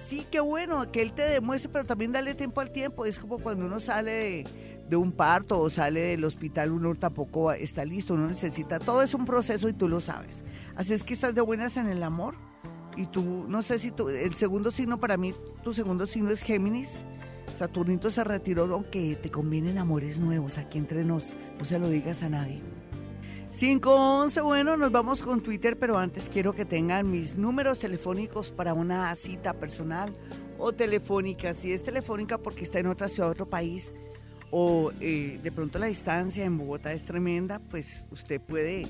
Sí, qué bueno, que él te demuestre, pero también dale tiempo al tiempo. Es como cuando uno sale de, un parto o sale del hospital, uno tampoco está listo, uno necesita, todo es un proceso y tú lo sabes. Así es que estás de buenas en el amor y tú, no sé si tú, el segundo signo para mí, tu segundo signo es Géminis. Saturnito se retiró, aunque te convienen amores nuevos aquí entre nos, no se lo digas a nadie. 511, bueno, nos vamos con Twitter, pero antes quiero que tengan mis números telefónicos para una cita personal o telefónica. Si es telefónica porque está en otra ciudad, otro país, o eh, de pronto la distancia en Bogotá es tremenda, pues usted puede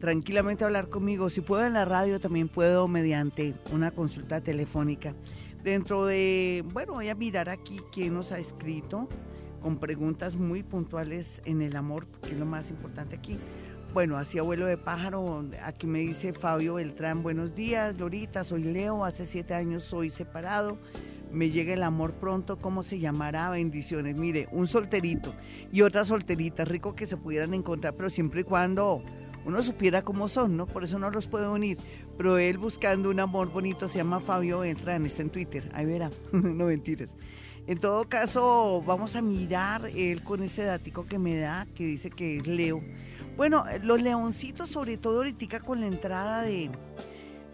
tranquilamente hablar conmigo. Si puedo en la radio, también puedo mediante una consulta telefónica. Dentro de, bueno, voy a mirar aquí quién nos ha escrito con preguntas muy puntuales en el amor, porque es lo más importante aquí. Bueno, así abuelo de pájaro, aquí me dice Fabio Beltrán, buenos días, Lorita, soy Leo, hace siete años soy separado, me llega el amor pronto, ¿cómo se llamará? Bendiciones. Mire, un solterito y otra solterita, rico que se pudieran encontrar, pero siempre y cuando uno supiera cómo son, ¿no? Por eso no los puedo unir. Pero él buscando un amor bonito se llama Fabio Beltrán, está en Twitter, ahí verá, no mentiras. En todo caso, vamos a mirar él con ese datico que me da, que dice que es Leo bueno, los leoncitos, sobre todo ahorita con la entrada de,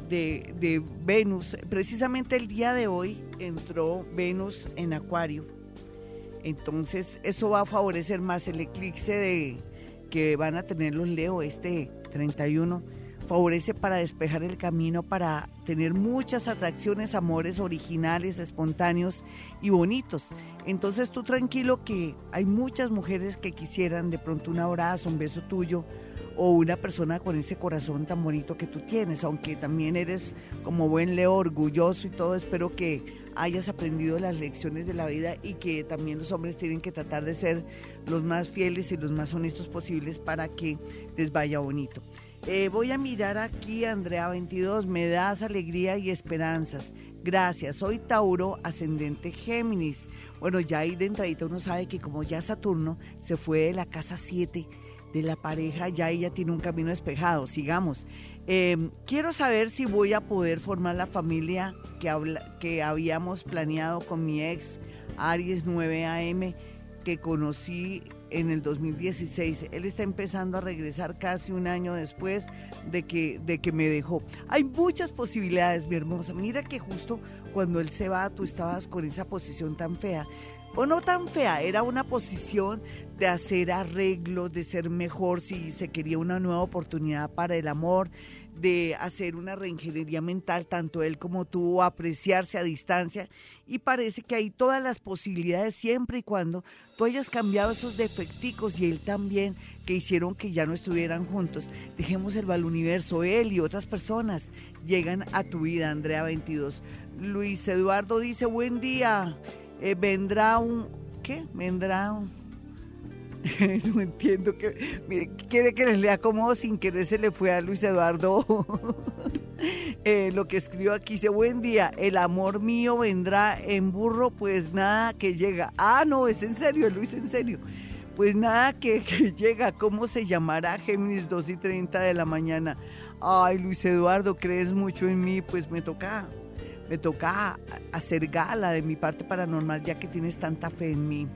de, Venus, precisamente el día de hoy entró Venus en Acuario. Entonces, eso va a favorecer más el eclipse de, que van a tener los Leo este 31 favorece para despejar el camino, para tener muchas atracciones, amores originales, espontáneos y bonitos. Entonces tú tranquilo que hay muchas mujeres que quisieran de pronto un abrazo, un beso tuyo o una persona con ese corazón tan bonito que tú tienes, aunque también eres como buen Leo orgulloso y todo, espero que hayas aprendido las lecciones de la vida y que también los hombres tienen que tratar de ser los más fieles y los más honestos posibles para que les vaya bonito. Eh, voy a mirar aquí, Andrea 22, me das alegría y esperanzas. Gracias, soy Tauro, ascendente Géminis. Bueno, ya ahí de entradita uno sabe que como ya Saturno se fue de la casa 7 de la pareja, ya ella tiene un camino despejado. Sigamos. Em, quiero saber si voy a poder formar la familia que, que habíamos planeado con mi ex Aries 9AM que conocí en el 2016. Él está empezando a regresar casi un año después de que, de que me dejó. Hay muchas posibilidades, mi hermosa. Mira que justo cuando él se va, tú estabas con esa posición tan fea. O no tan fea, era una posición de hacer arreglos, de ser mejor si se quería una nueva oportunidad para el amor, de hacer una reingeniería mental, tanto él como tú, apreciarse a distancia. Y parece que hay todas las posibilidades siempre y cuando tú hayas cambiado esos defecticos y él también, que hicieron que ya no estuvieran juntos. Dejemos el universo, él y otras personas llegan a tu vida, Andrea 22. Luis Eduardo dice, buen día, eh, vendrá un... ¿Qué? Vendrá un no entiendo que quiere que les lea como sin querer se le fue a Luis Eduardo. Eh, lo que escribió aquí dice buen día el amor mío vendrá en burro pues nada que llega ah no es en serio Luis en serio. Pues nada que, que llega cómo se llamará Géminis 2 y 30 de la mañana ay Luis Eduardo crees mucho en mí pues me toca me toca hacer gala de mi parte paranormal ya que tienes tanta fe en mí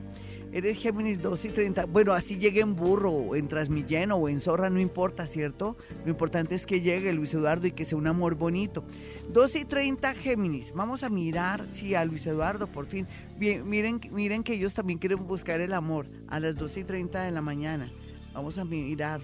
Eres Géminis 2 y 30. Bueno, así llegue en burro, en Transmilleno o en Zorra, no importa, ¿cierto? Lo importante es que llegue Luis Eduardo y que sea un amor bonito. 2 y 30 Géminis. Vamos a mirar, sí, a Luis Eduardo, por fin. Bien, miren, miren que ellos también quieren buscar el amor a las 2 y 30 de la mañana. Vamos a mirar.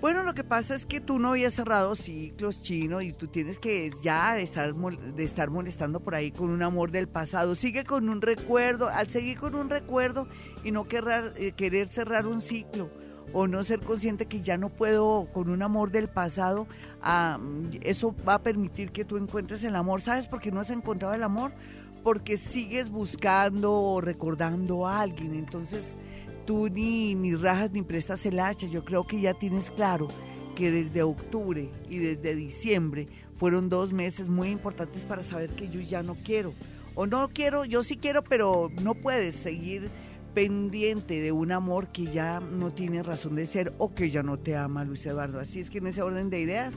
Bueno, lo que pasa es que tú no habías cerrado ciclos chino y tú tienes que ya de estar, de estar molestando por ahí con un amor del pasado. Sigue con un recuerdo, al seguir con un recuerdo y no querer, eh, querer cerrar un ciclo o no ser consciente que ya no puedo con un amor del pasado, eso va a permitir que tú encuentres el amor. ¿Sabes por qué no has encontrado el amor? Porque sigues buscando o recordando a alguien. Entonces, tú ni, ni rajas ni prestas el hacha. Yo creo que ya tienes claro que desde octubre y desde diciembre fueron dos meses muy importantes para saber que yo ya no quiero. O no quiero, yo sí quiero, pero no puedes seguir pendiente de un amor que ya no tiene razón de ser o que ya no te ama, Luis Eduardo. Así es que en ese orden de ideas,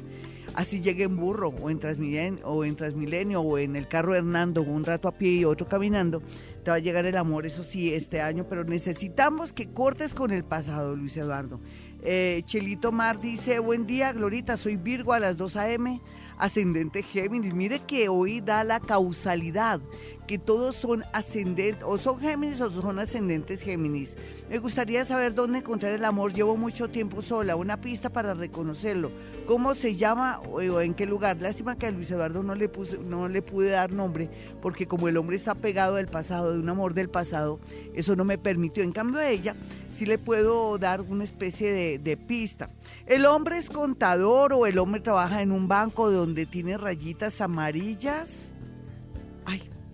así llegue en burro o en Transmilenio o en, Transmilenio, o en el carro Hernando, un rato a pie y otro caminando, te va a llegar el amor, eso sí, este año, pero necesitamos que cortes con el pasado, Luis Eduardo. Eh, Chelito Mar dice, buen día, Glorita, soy Virgo a las 2 a.m., ascendente Géminis. Mire que hoy da la causalidad que todos son ascendentes, o son Géminis o son ascendentes Géminis. Me gustaría saber dónde encontrar el amor. Llevo mucho tiempo sola, una pista para reconocerlo. ¿Cómo se llama o en qué lugar? Lástima que a Luis Eduardo no le, puse, no le pude dar nombre, porque como el hombre está pegado del pasado, de un amor del pasado, eso no me permitió. En cambio a ella sí le puedo dar una especie de, de pista. El hombre es contador o el hombre trabaja en un banco donde tiene rayitas amarillas.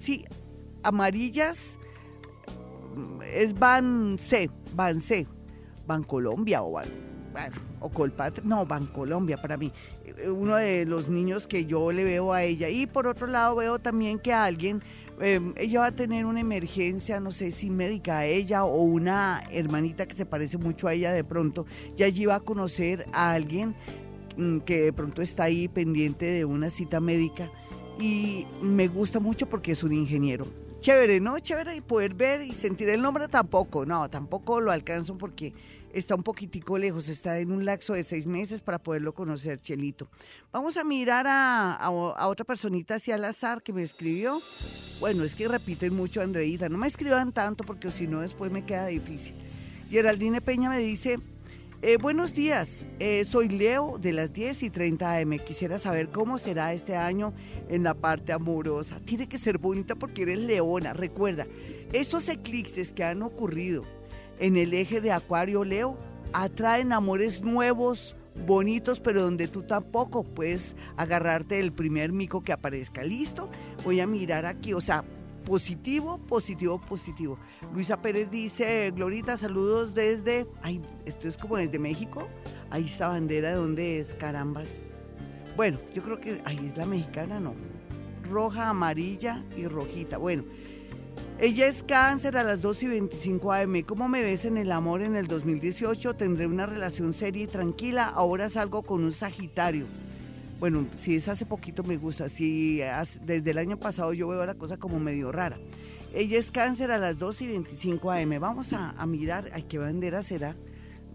Sí, amarillas es Ban C, Ban C, Ban Colombia o Ban, bueno, o Colpatria, no, Ban Colombia para mí. Uno de los niños que yo le veo a ella. Y por otro lado veo también que alguien, em, ella va a tener una emergencia, no sé si médica a ella o una hermanita que se parece mucho a ella de pronto, y allí va a conocer a alguien mm, que de pronto está ahí pendiente de una cita médica y me gusta mucho porque es un ingeniero. Chévere, ¿no? Chévere y poder ver y sentir el nombre tampoco, no, tampoco lo alcanzo porque está un poquitico lejos, está en un lapso de seis meses para poderlo conocer, Chelito. Vamos a mirar a, otra personita hacia al azar que me escribió. Bueno, es que repiten mucho, Andreita, no me escriban tanto porque si no después me queda difícil. Geraldine Peña me dice, eh, buenos días, eh, soy Leo de las 10 y 30 AM. Quisiera saber cómo será este año en la parte amorosa. Tiene que ser bonita porque eres leona. Recuerda, estos eclipses que han ocurrido en el eje de Acuario Leo atraen amores nuevos, bonitos, pero donde tú tampoco puedes agarrarte el primer mico que aparezca. ¿Listo? Voy a mirar aquí, o sea, positivo, positivo, positivo. Luisa Pérez dice, Glorita, saludos desde, ay, esto es como desde México. Ahí está bandera, ¿de dónde es? Carambas. Bueno, yo creo que, ahí es la mexicana, no. Roja, amarilla y rojita. Bueno, ella es cáncer a las 2 y 25 AM. ¿Cómo me ves en el amor en el 2018? Tendré una relación seria y tranquila. Ahora salgo con un Sagitario. Bueno, si es hace poquito me gusta, si desde el año pasado yo veo la cosa como medio rara. Ella es cáncer a las 2 y 25 AM. Vamos a, mirar, ay, ¿qué bandera será?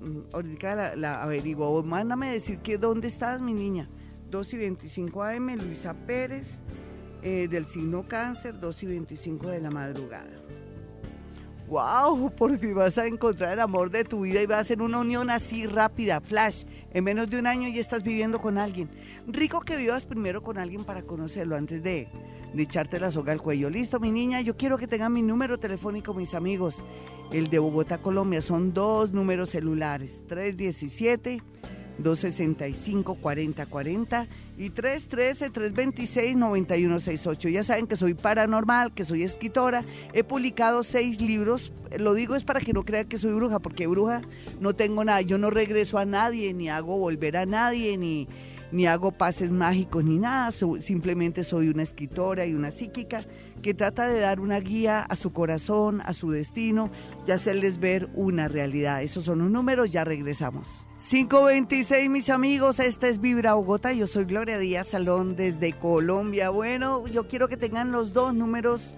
Mm, ahorita la, la averiguo. Mándame decir que dónde estás, mi niña. 2 y 25 AM, Luisa Pérez, eh, del signo cáncer, 2 y 25 de la madrugada wow, por fin vas a encontrar el amor de tu vida y va a ser una unión así rápida, flash. En menos de un año ya estás viviendo con alguien. Rico que vivas primero con alguien para conocerlo antes de, de echarte la soga al cuello. Listo, mi niña, yo quiero que tengan mi número telefónico, mis amigos. El de Bogotá, Colombia. Son dos números celulares. 317. 265-4040 y 313-326-9168. Ya saben que soy paranormal, que soy escritora. He publicado seis libros. Lo digo es para que no crean que soy bruja, porque bruja no tengo nada. Yo no regreso a nadie, ni hago volver a nadie, ni ni hago pases mágicos ni nada, simplemente soy una escritora y una psíquica que trata de dar una guía a su corazón, a su destino y hacerles ver una realidad. Esos son los números, ya regresamos. 526 mis amigos, esta es Vibra Bogotá, yo soy Gloria Díaz Salón desde Colombia. Bueno, yo quiero que tengan los dos números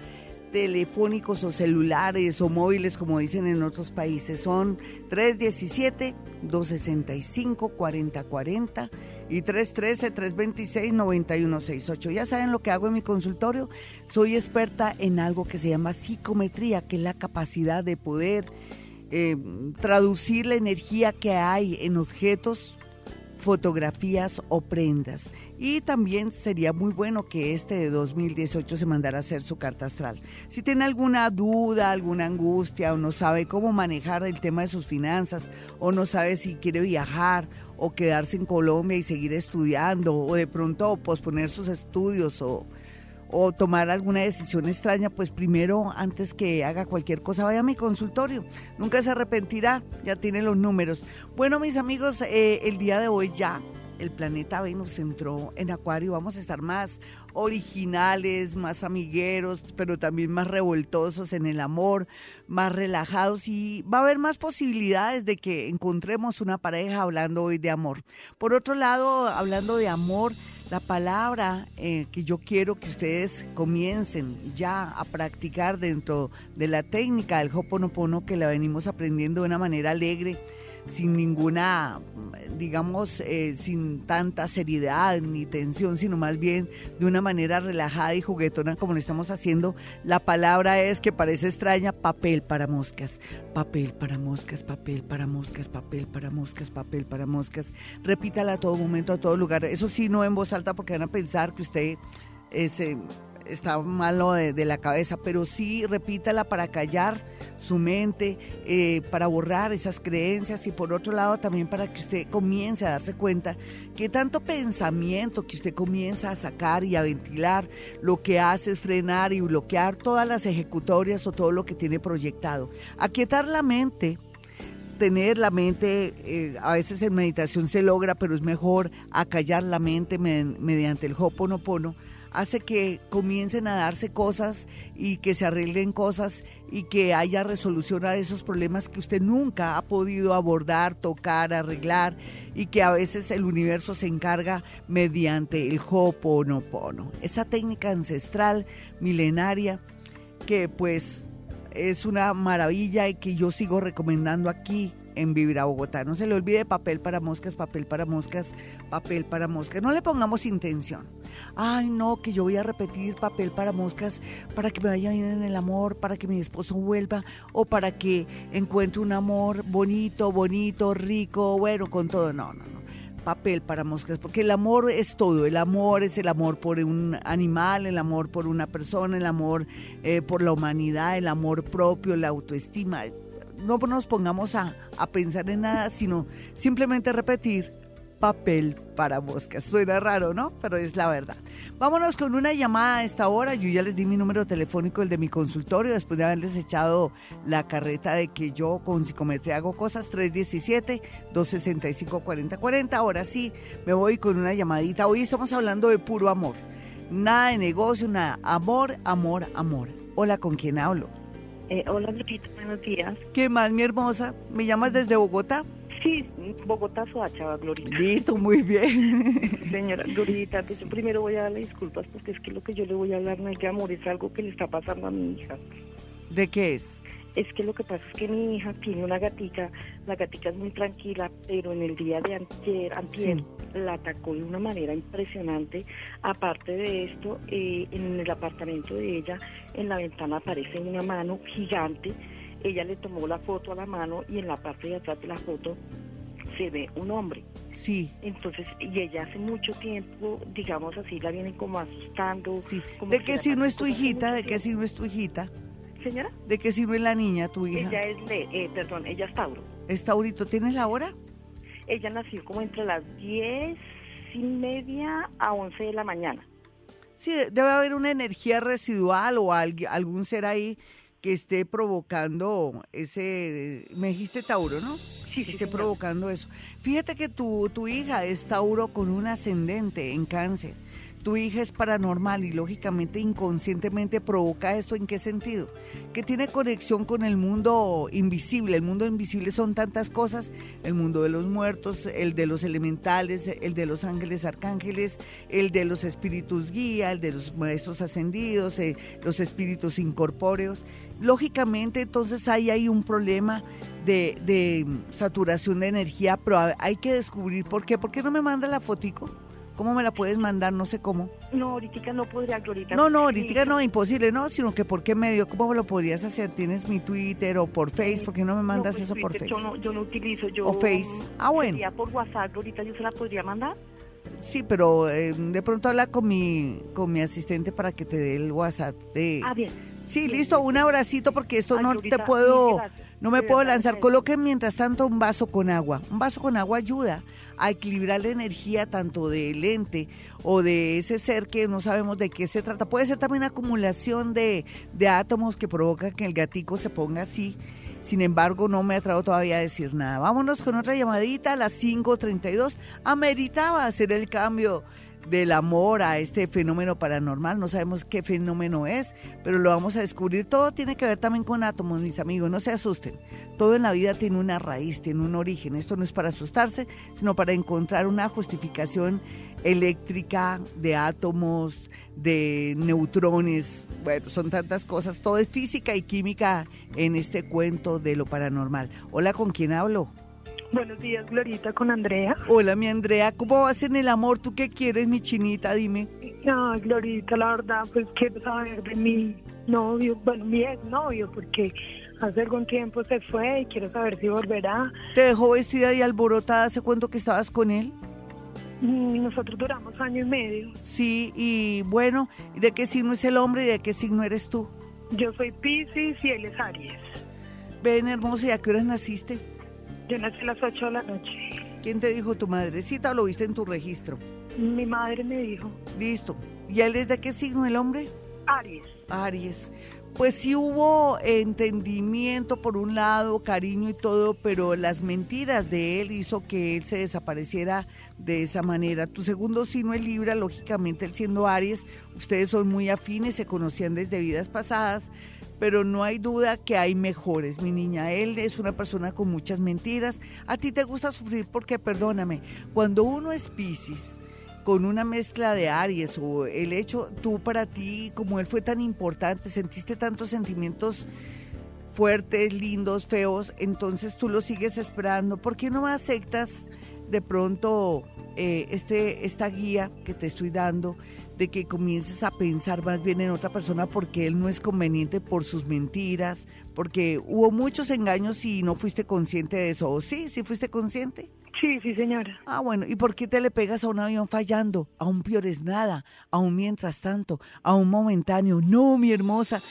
telefónicos o celulares o móviles, como dicen en otros países. Son 317-265-4040 y 313-326-9168. Ya saben lo que hago en mi consultorio. Soy experta en algo que se llama psicometría, que es la capacidad de poder eh, traducir la energía que hay en objetos fotografías o prendas. Y también sería muy bueno que este de 2018 se mandara a hacer su carta astral. Si tiene alguna duda, alguna angustia o no sabe cómo manejar el tema de sus finanzas o no sabe si quiere viajar o quedarse en Colombia y seguir estudiando o de pronto posponer sus estudios o o tomar alguna decisión extraña, pues primero, antes que haga cualquier cosa, vaya a mi consultorio. Nunca se arrepentirá, ya tiene los números. Bueno, mis amigos, eh, el día de hoy ya el planeta Venus entró en Acuario, vamos a estar más originales, más amigueros, pero también más revoltosos en el amor, más relajados y va a haber más posibilidades de que encontremos una pareja hablando hoy de amor. Por otro lado, hablando de amor, la palabra eh, que yo quiero que ustedes comiencen ya a practicar dentro de la técnica del Hoponopono que la venimos aprendiendo de una manera alegre sin ninguna, digamos, eh, sin tanta seriedad ni tensión, sino más bien de una manera relajada y juguetona como lo estamos haciendo. La palabra es que parece extraña, papel para moscas, papel para moscas, papel para moscas, papel para moscas, papel para moscas. Repítala a todo momento, a todo lugar. Eso sí, no en voz alta porque van a pensar que usted es... Eh, está malo de, la cabeza, pero sí repítala para callar su mente, eh, para borrar esas creencias y por otro lado también para que usted comience a darse cuenta que tanto pensamiento que usted comienza a sacar y a ventilar, lo que hace es frenar y bloquear todas las ejecutorias o todo lo que tiene proyectado. Aquietar la mente tener la mente, eh, a veces en meditación se logra, pero es mejor acallar la mente mediante el Hoponopono hace que comiencen a darse cosas y que se arreglen cosas y que haya resolución a esos problemas que usted nunca ha podido abordar, tocar, arreglar y que a veces el universo se encarga mediante el Ho'oponopono. Esa técnica ancestral milenaria que pues es una maravilla y que yo sigo recomendando aquí en Vivir a Bogotá. No se le olvide papel para moscas, papel para moscas, papel para moscas. No le pongamos intención. Ay, no, que yo voy a repetir papel para moscas para que me vaya bien en el amor, para que mi esposo vuelva o para que encuentre un amor bonito, bonito, rico, bueno, con todo. No, no, no papel para moscas, porque el amor es todo, el amor es el amor por un animal, el amor por una persona, el amor eh, por la humanidad, el amor propio, la autoestima, no nos pongamos a, pensar en nada, sino simplemente repetir papel para moscas. Suena raro, ¿no? Pero es la verdad. Vámonos con una llamada a esta hora. Yo ya les di mi número telefónico, el de mi consultorio, después de haberles echado la carreta de que yo con psicometría hago cosas, 317-265-4040. Ahora sí, me voy con una llamadita. Hoy estamos hablando de puro amor. Nada de negocio, nada. Amor, amor, amor. Hola, ¿con quién hablo? Eh, hola, Glorita, buenos días. ¿Qué más, mi hermosa? ¿Me llamas desde Bogotá? Sí, Bogotá, Soacha, Glorita. Listo, muy bien. Señora Glorita, pues yo primero voy a darle disculpas porque es que lo que yo le voy a hablar no es de amor, es algo que le está pasando a mi hija. ¿De qué es? Es que lo que pasa es que mi hija tiene una gatica, la gatica es muy tranquila, pero en el día de antier, antier la atacó de una manera impresionante. Aparte de esto, eh, en el apartamento de ella, en la ventana aparece una mano gigante. Ella le tomó la foto a la mano y en la parte de atrás de la foto se ve un hombre. Sí. Entonces, y ella hace mucho tiempo, digamos así, la vienen como asustando. Sí. ¿De qué si no es tu hijita? ¿De qué si no es tu hijita? Señora. ¿De qué sirve la niña, tu hija? Ella es, de, eh, perdón, ella es Tauro. ¿Es Taurito? ¿Tienes la hora? Ella nació como entre las 10 y media a 11 de la mañana. Sí, debe haber una energía residual o algún ser ahí que esté provocando ese, me dijiste Tauro, ¿no? Sí, sí. Esté provocando eso. Fíjate que tu, tu hija es Tauro con un ascendente en cáncer tu hija es paranormal y lógicamente inconscientemente provoca esto, ¿en qué sentido? Que tiene conexión con el mundo invisible. El mundo invisible son tantas cosas, el mundo de los muertos, el de los elementales, el de los ángeles arcángeles, el de los espíritus guía, el de los maestros ascendidos, eh, los espíritus incorpóreos. Lógicamente entonces hay ahí un problema de, de saturación de energía, pero hay que descubrir por qué. ¿Por qué no me manda la fotico? ¿Cómo me la puedes mandar? No sé cómo. No, ahorita no podría, Glorita. No, no, ahorita no, imposible, no, sino que por qué medio, ¿cómo me lo podrías hacer? ¿Tienes mi Twitter o por Face? ¿Por qué no me mandas pues eso por Face? Yo no, yo no utilizo, yo... O Face. Ah, bueno. por WhatsApp, Glorita, ¿yo se la podría mandar? Sí, pero eh, de pronto habla con mi, con mi asistente para que te dé el WhatsApp de... Ah, bien. Sí, listo, un abracito porque esto no te puedo... No me puedo lanzar. Coloquen mientras tanto un vaso con agua. Un vaso con agua ayuda a equilibrar la energía tanto del ente o de ese ser que no sabemos de qué se trata. Puede ser también acumulación de, de átomos que provoca que el gatico se ponga así. Sin embargo, no me atrevo todavía a decir nada. Vámonos con otra llamadita a las 5.32. Ameritaba hacer el cambio del amor a este fenómeno paranormal. No sabemos qué fenómeno es, pero lo vamos a descubrir. Todo tiene que ver también con átomos, mis amigos. No se asusten. Todo en la vida tiene una raíz, tiene un origen. Esto no es para asustarse, sino para encontrar una justificación eléctrica de átomos, de neutrones. Bueno, son tantas cosas. Todo es física y química en este cuento de lo paranormal. Hola, ¿con quién hablo? Buenos días, Glorita, con Andrea. Hola, mi Andrea. ¿Cómo vas en el amor? ¿Tú qué quieres, mi chinita? Dime. No, Glorita, la verdad, pues quiero saber de mi novio, bueno, mi ex novio, porque hace algún tiempo se fue y quiero saber si volverá. ¿Te dejó vestida y alborotada? ¿Hace cuánto que estabas con él? Mm, nosotros duramos año y medio. Sí, y bueno, ¿de qué signo es el hombre y de qué signo eres tú? Yo soy Pisces y él es Aries. Ven, hermosa, ¿y a qué hora naciste? Yo nací a las 8 de la noche. ¿Quién te dijo tu madrecita o lo viste en tu registro? Mi madre me dijo. Listo. ¿Y él es de qué signo el hombre? Aries. Aries. Pues sí hubo entendimiento por un lado, cariño y todo, pero las mentiras de él hizo que él se desapareciera de esa manera. Tu segundo signo es Libra, lógicamente él siendo Aries, ustedes son muy afines, se conocían desde vidas pasadas, pero no hay duda que hay mejores, mi niña. Él es una persona con muchas mentiras. A ti te gusta sufrir porque, perdóname, cuando uno es Pisces, con una mezcla de Aries o el hecho, tú para ti, como él fue tan importante, sentiste tantos sentimientos fuertes, lindos, feos, entonces tú lo sigues esperando. ¿Por qué no aceptas de pronto eh, este, esta guía que te estoy dando? De que comiences a pensar más bien en otra persona porque él no es conveniente por sus mentiras, porque hubo muchos engaños y no fuiste consciente de eso. ¿O sí? ¿Sí fuiste consciente? Sí, sí, señora. Ah, bueno, ¿y por qué te le pegas a un avión fallando? A un es nada, a un mientras tanto, a un momentáneo. No, mi hermosa.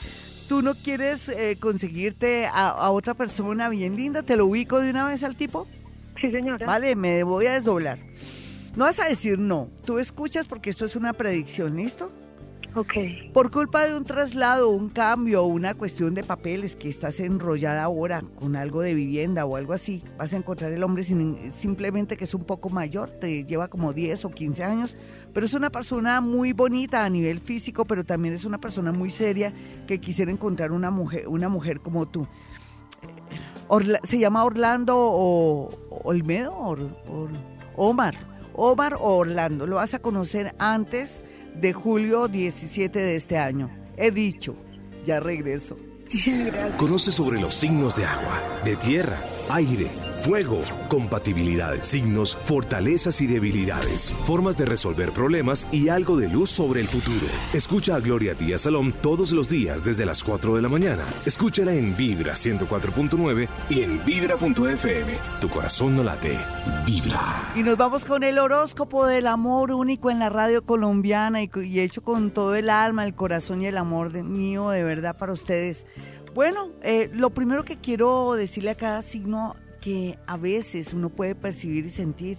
¿Tú no quieres eh, conseguirte a, a otra persona bien linda? ¿Te lo ubico de una vez al tipo? Sí, señora. Vale, me voy a desdoblar. No vas a decir no, tú escuchas porque esto es una predicción, ¿listo? Ok. Por culpa de un traslado, un cambio o una cuestión de papeles que estás enrollada ahora con algo de vivienda o algo así, vas a encontrar el hombre simplemente que es un poco mayor, te lleva como 10 o 15 años, pero es una persona muy bonita a nivel físico, pero también es una persona muy seria que quisiera encontrar una mujer, una mujer como tú. ¿Se llama Orlando o Olmedo? o Omar. Omar o Orlando. Lo vas a conocer antes de julio 17 de este año. He dicho, ya regreso. Conoce sobre los signos de agua, de tierra, aire Fuego, compatibilidades, signos, fortalezas y debilidades, formas de resolver problemas y algo de luz sobre el futuro. Escucha a Gloria Díaz Salón todos los días desde las 4 de la mañana. Escúchala en Vibra 104.9 y en Vibra.fm. Tu corazón no late, vibra. Y nos vamos con el horóscopo del amor único en la radio colombiana y, hecho con todo el alma, el corazón y el amor de, mío de verdad para ustedes. Bueno, eh, lo primero que quiero decirle a cada signo que a veces uno puede percibir y sentir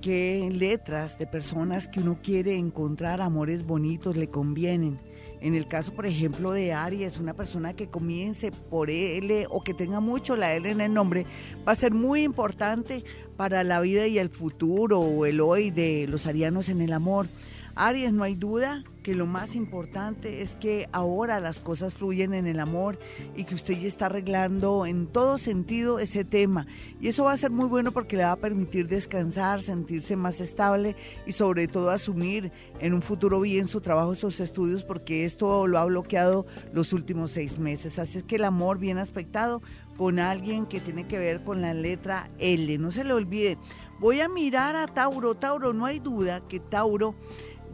que letras de personas que uno quiere encontrar amores bonitos le convienen. En el caso, por ejemplo, de Aries, una persona que comience por L o que tenga mucho la L en el nombre, va a ser muy importante para la vida y el futuro o el hoy de los arianos en el amor. Aries, no hay duda que lo más importante es que ahora las cosas fluyen en el amor y que usted ya está arreglando en todo sentido ese tema. Y eso va a ser muy bueno porque le va a permitir descansar, sentirse más estable y sobre todo asumir en un futuro bien su trabajo, sus estudios, porque esto lo ha bloqueado los últimos seis meses. Así es que el amor bien aspectado con alguien que tiene que ver con la letra L. No se le olvide. Voy a mirar a Tauro. Tauro, no hay duda que Tauro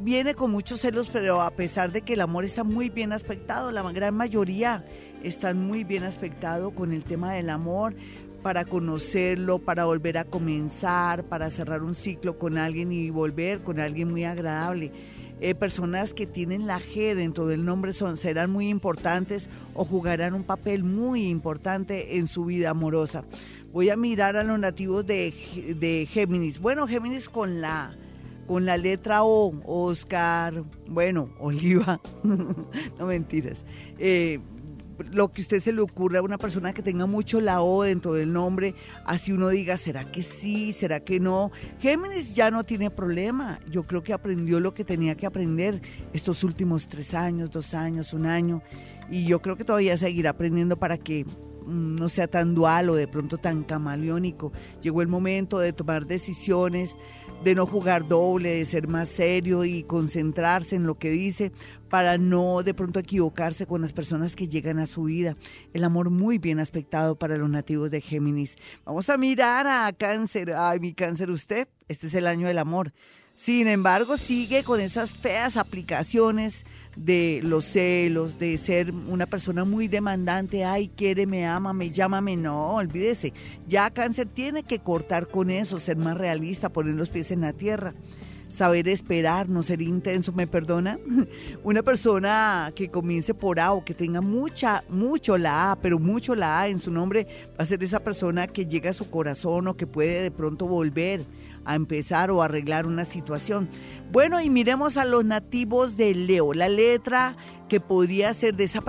viene con muchos celos, pero a pesar de que el amor está muy bien aspectado, la gran mayoría están muy bien aspectado con el tema del amor, para conocerlo, para volver a comenzar, para cerrar un ciclo con alguien y volver con alguien muy agradable. Eh, personas que tienen la G dentro del nombre son, serán muy importantes o jugarán un papel muy importante en su vida amorosa. Voy a mirar a los nativos de, de Géminis. Bueno, Géminis con la con la letra O, Oscar, bueno, Oliva, no mentiras. Eh, lo que usted se le ocurra a una persona que tenga mucho la O dentro del nombre, así uno diga, ¿será que sí? ¿Será que no? Géminis ya no tiene problema. Yo creo que aprendió lo que tenía que aprender estos últimos tres años, dos años, un año. Y yo creo que todavía seguirá aprendiendo para que mm, no sea tan dual o de pronto tan camaleónico. Llegó el momento de tomar decisiones, de no jugar doble, de ser más serio y concentrarse en lo que dice para no de pronto equivocarse con las personas que llegan a su vida. El amor muy bien aspectado para los nativos de Géminis. Vamos a mirar a cáncer. Ay, mi cáncer usted. Este es el año del amor. Sin embargo, sigue con esas feas aplicaciones de los celos, de ser una persona muy demandante, ay, quiere, me ama, me llámame, no, olvídese. Ya cáncer tiene que cortar con eso, ser más realista, poner los pies en la tierra saber esperar, no ser intenso, ¿me perdona? Una persona que comience por A o que tenga mucha, mucho la A, pero mucho la A en su nombre, va a ser esa persona que llega a su corazón o que puede de pronto volver a empezar o arreglar una situación. Bueno, y miremos a los nativos de Leo, la letra que podría ser de esa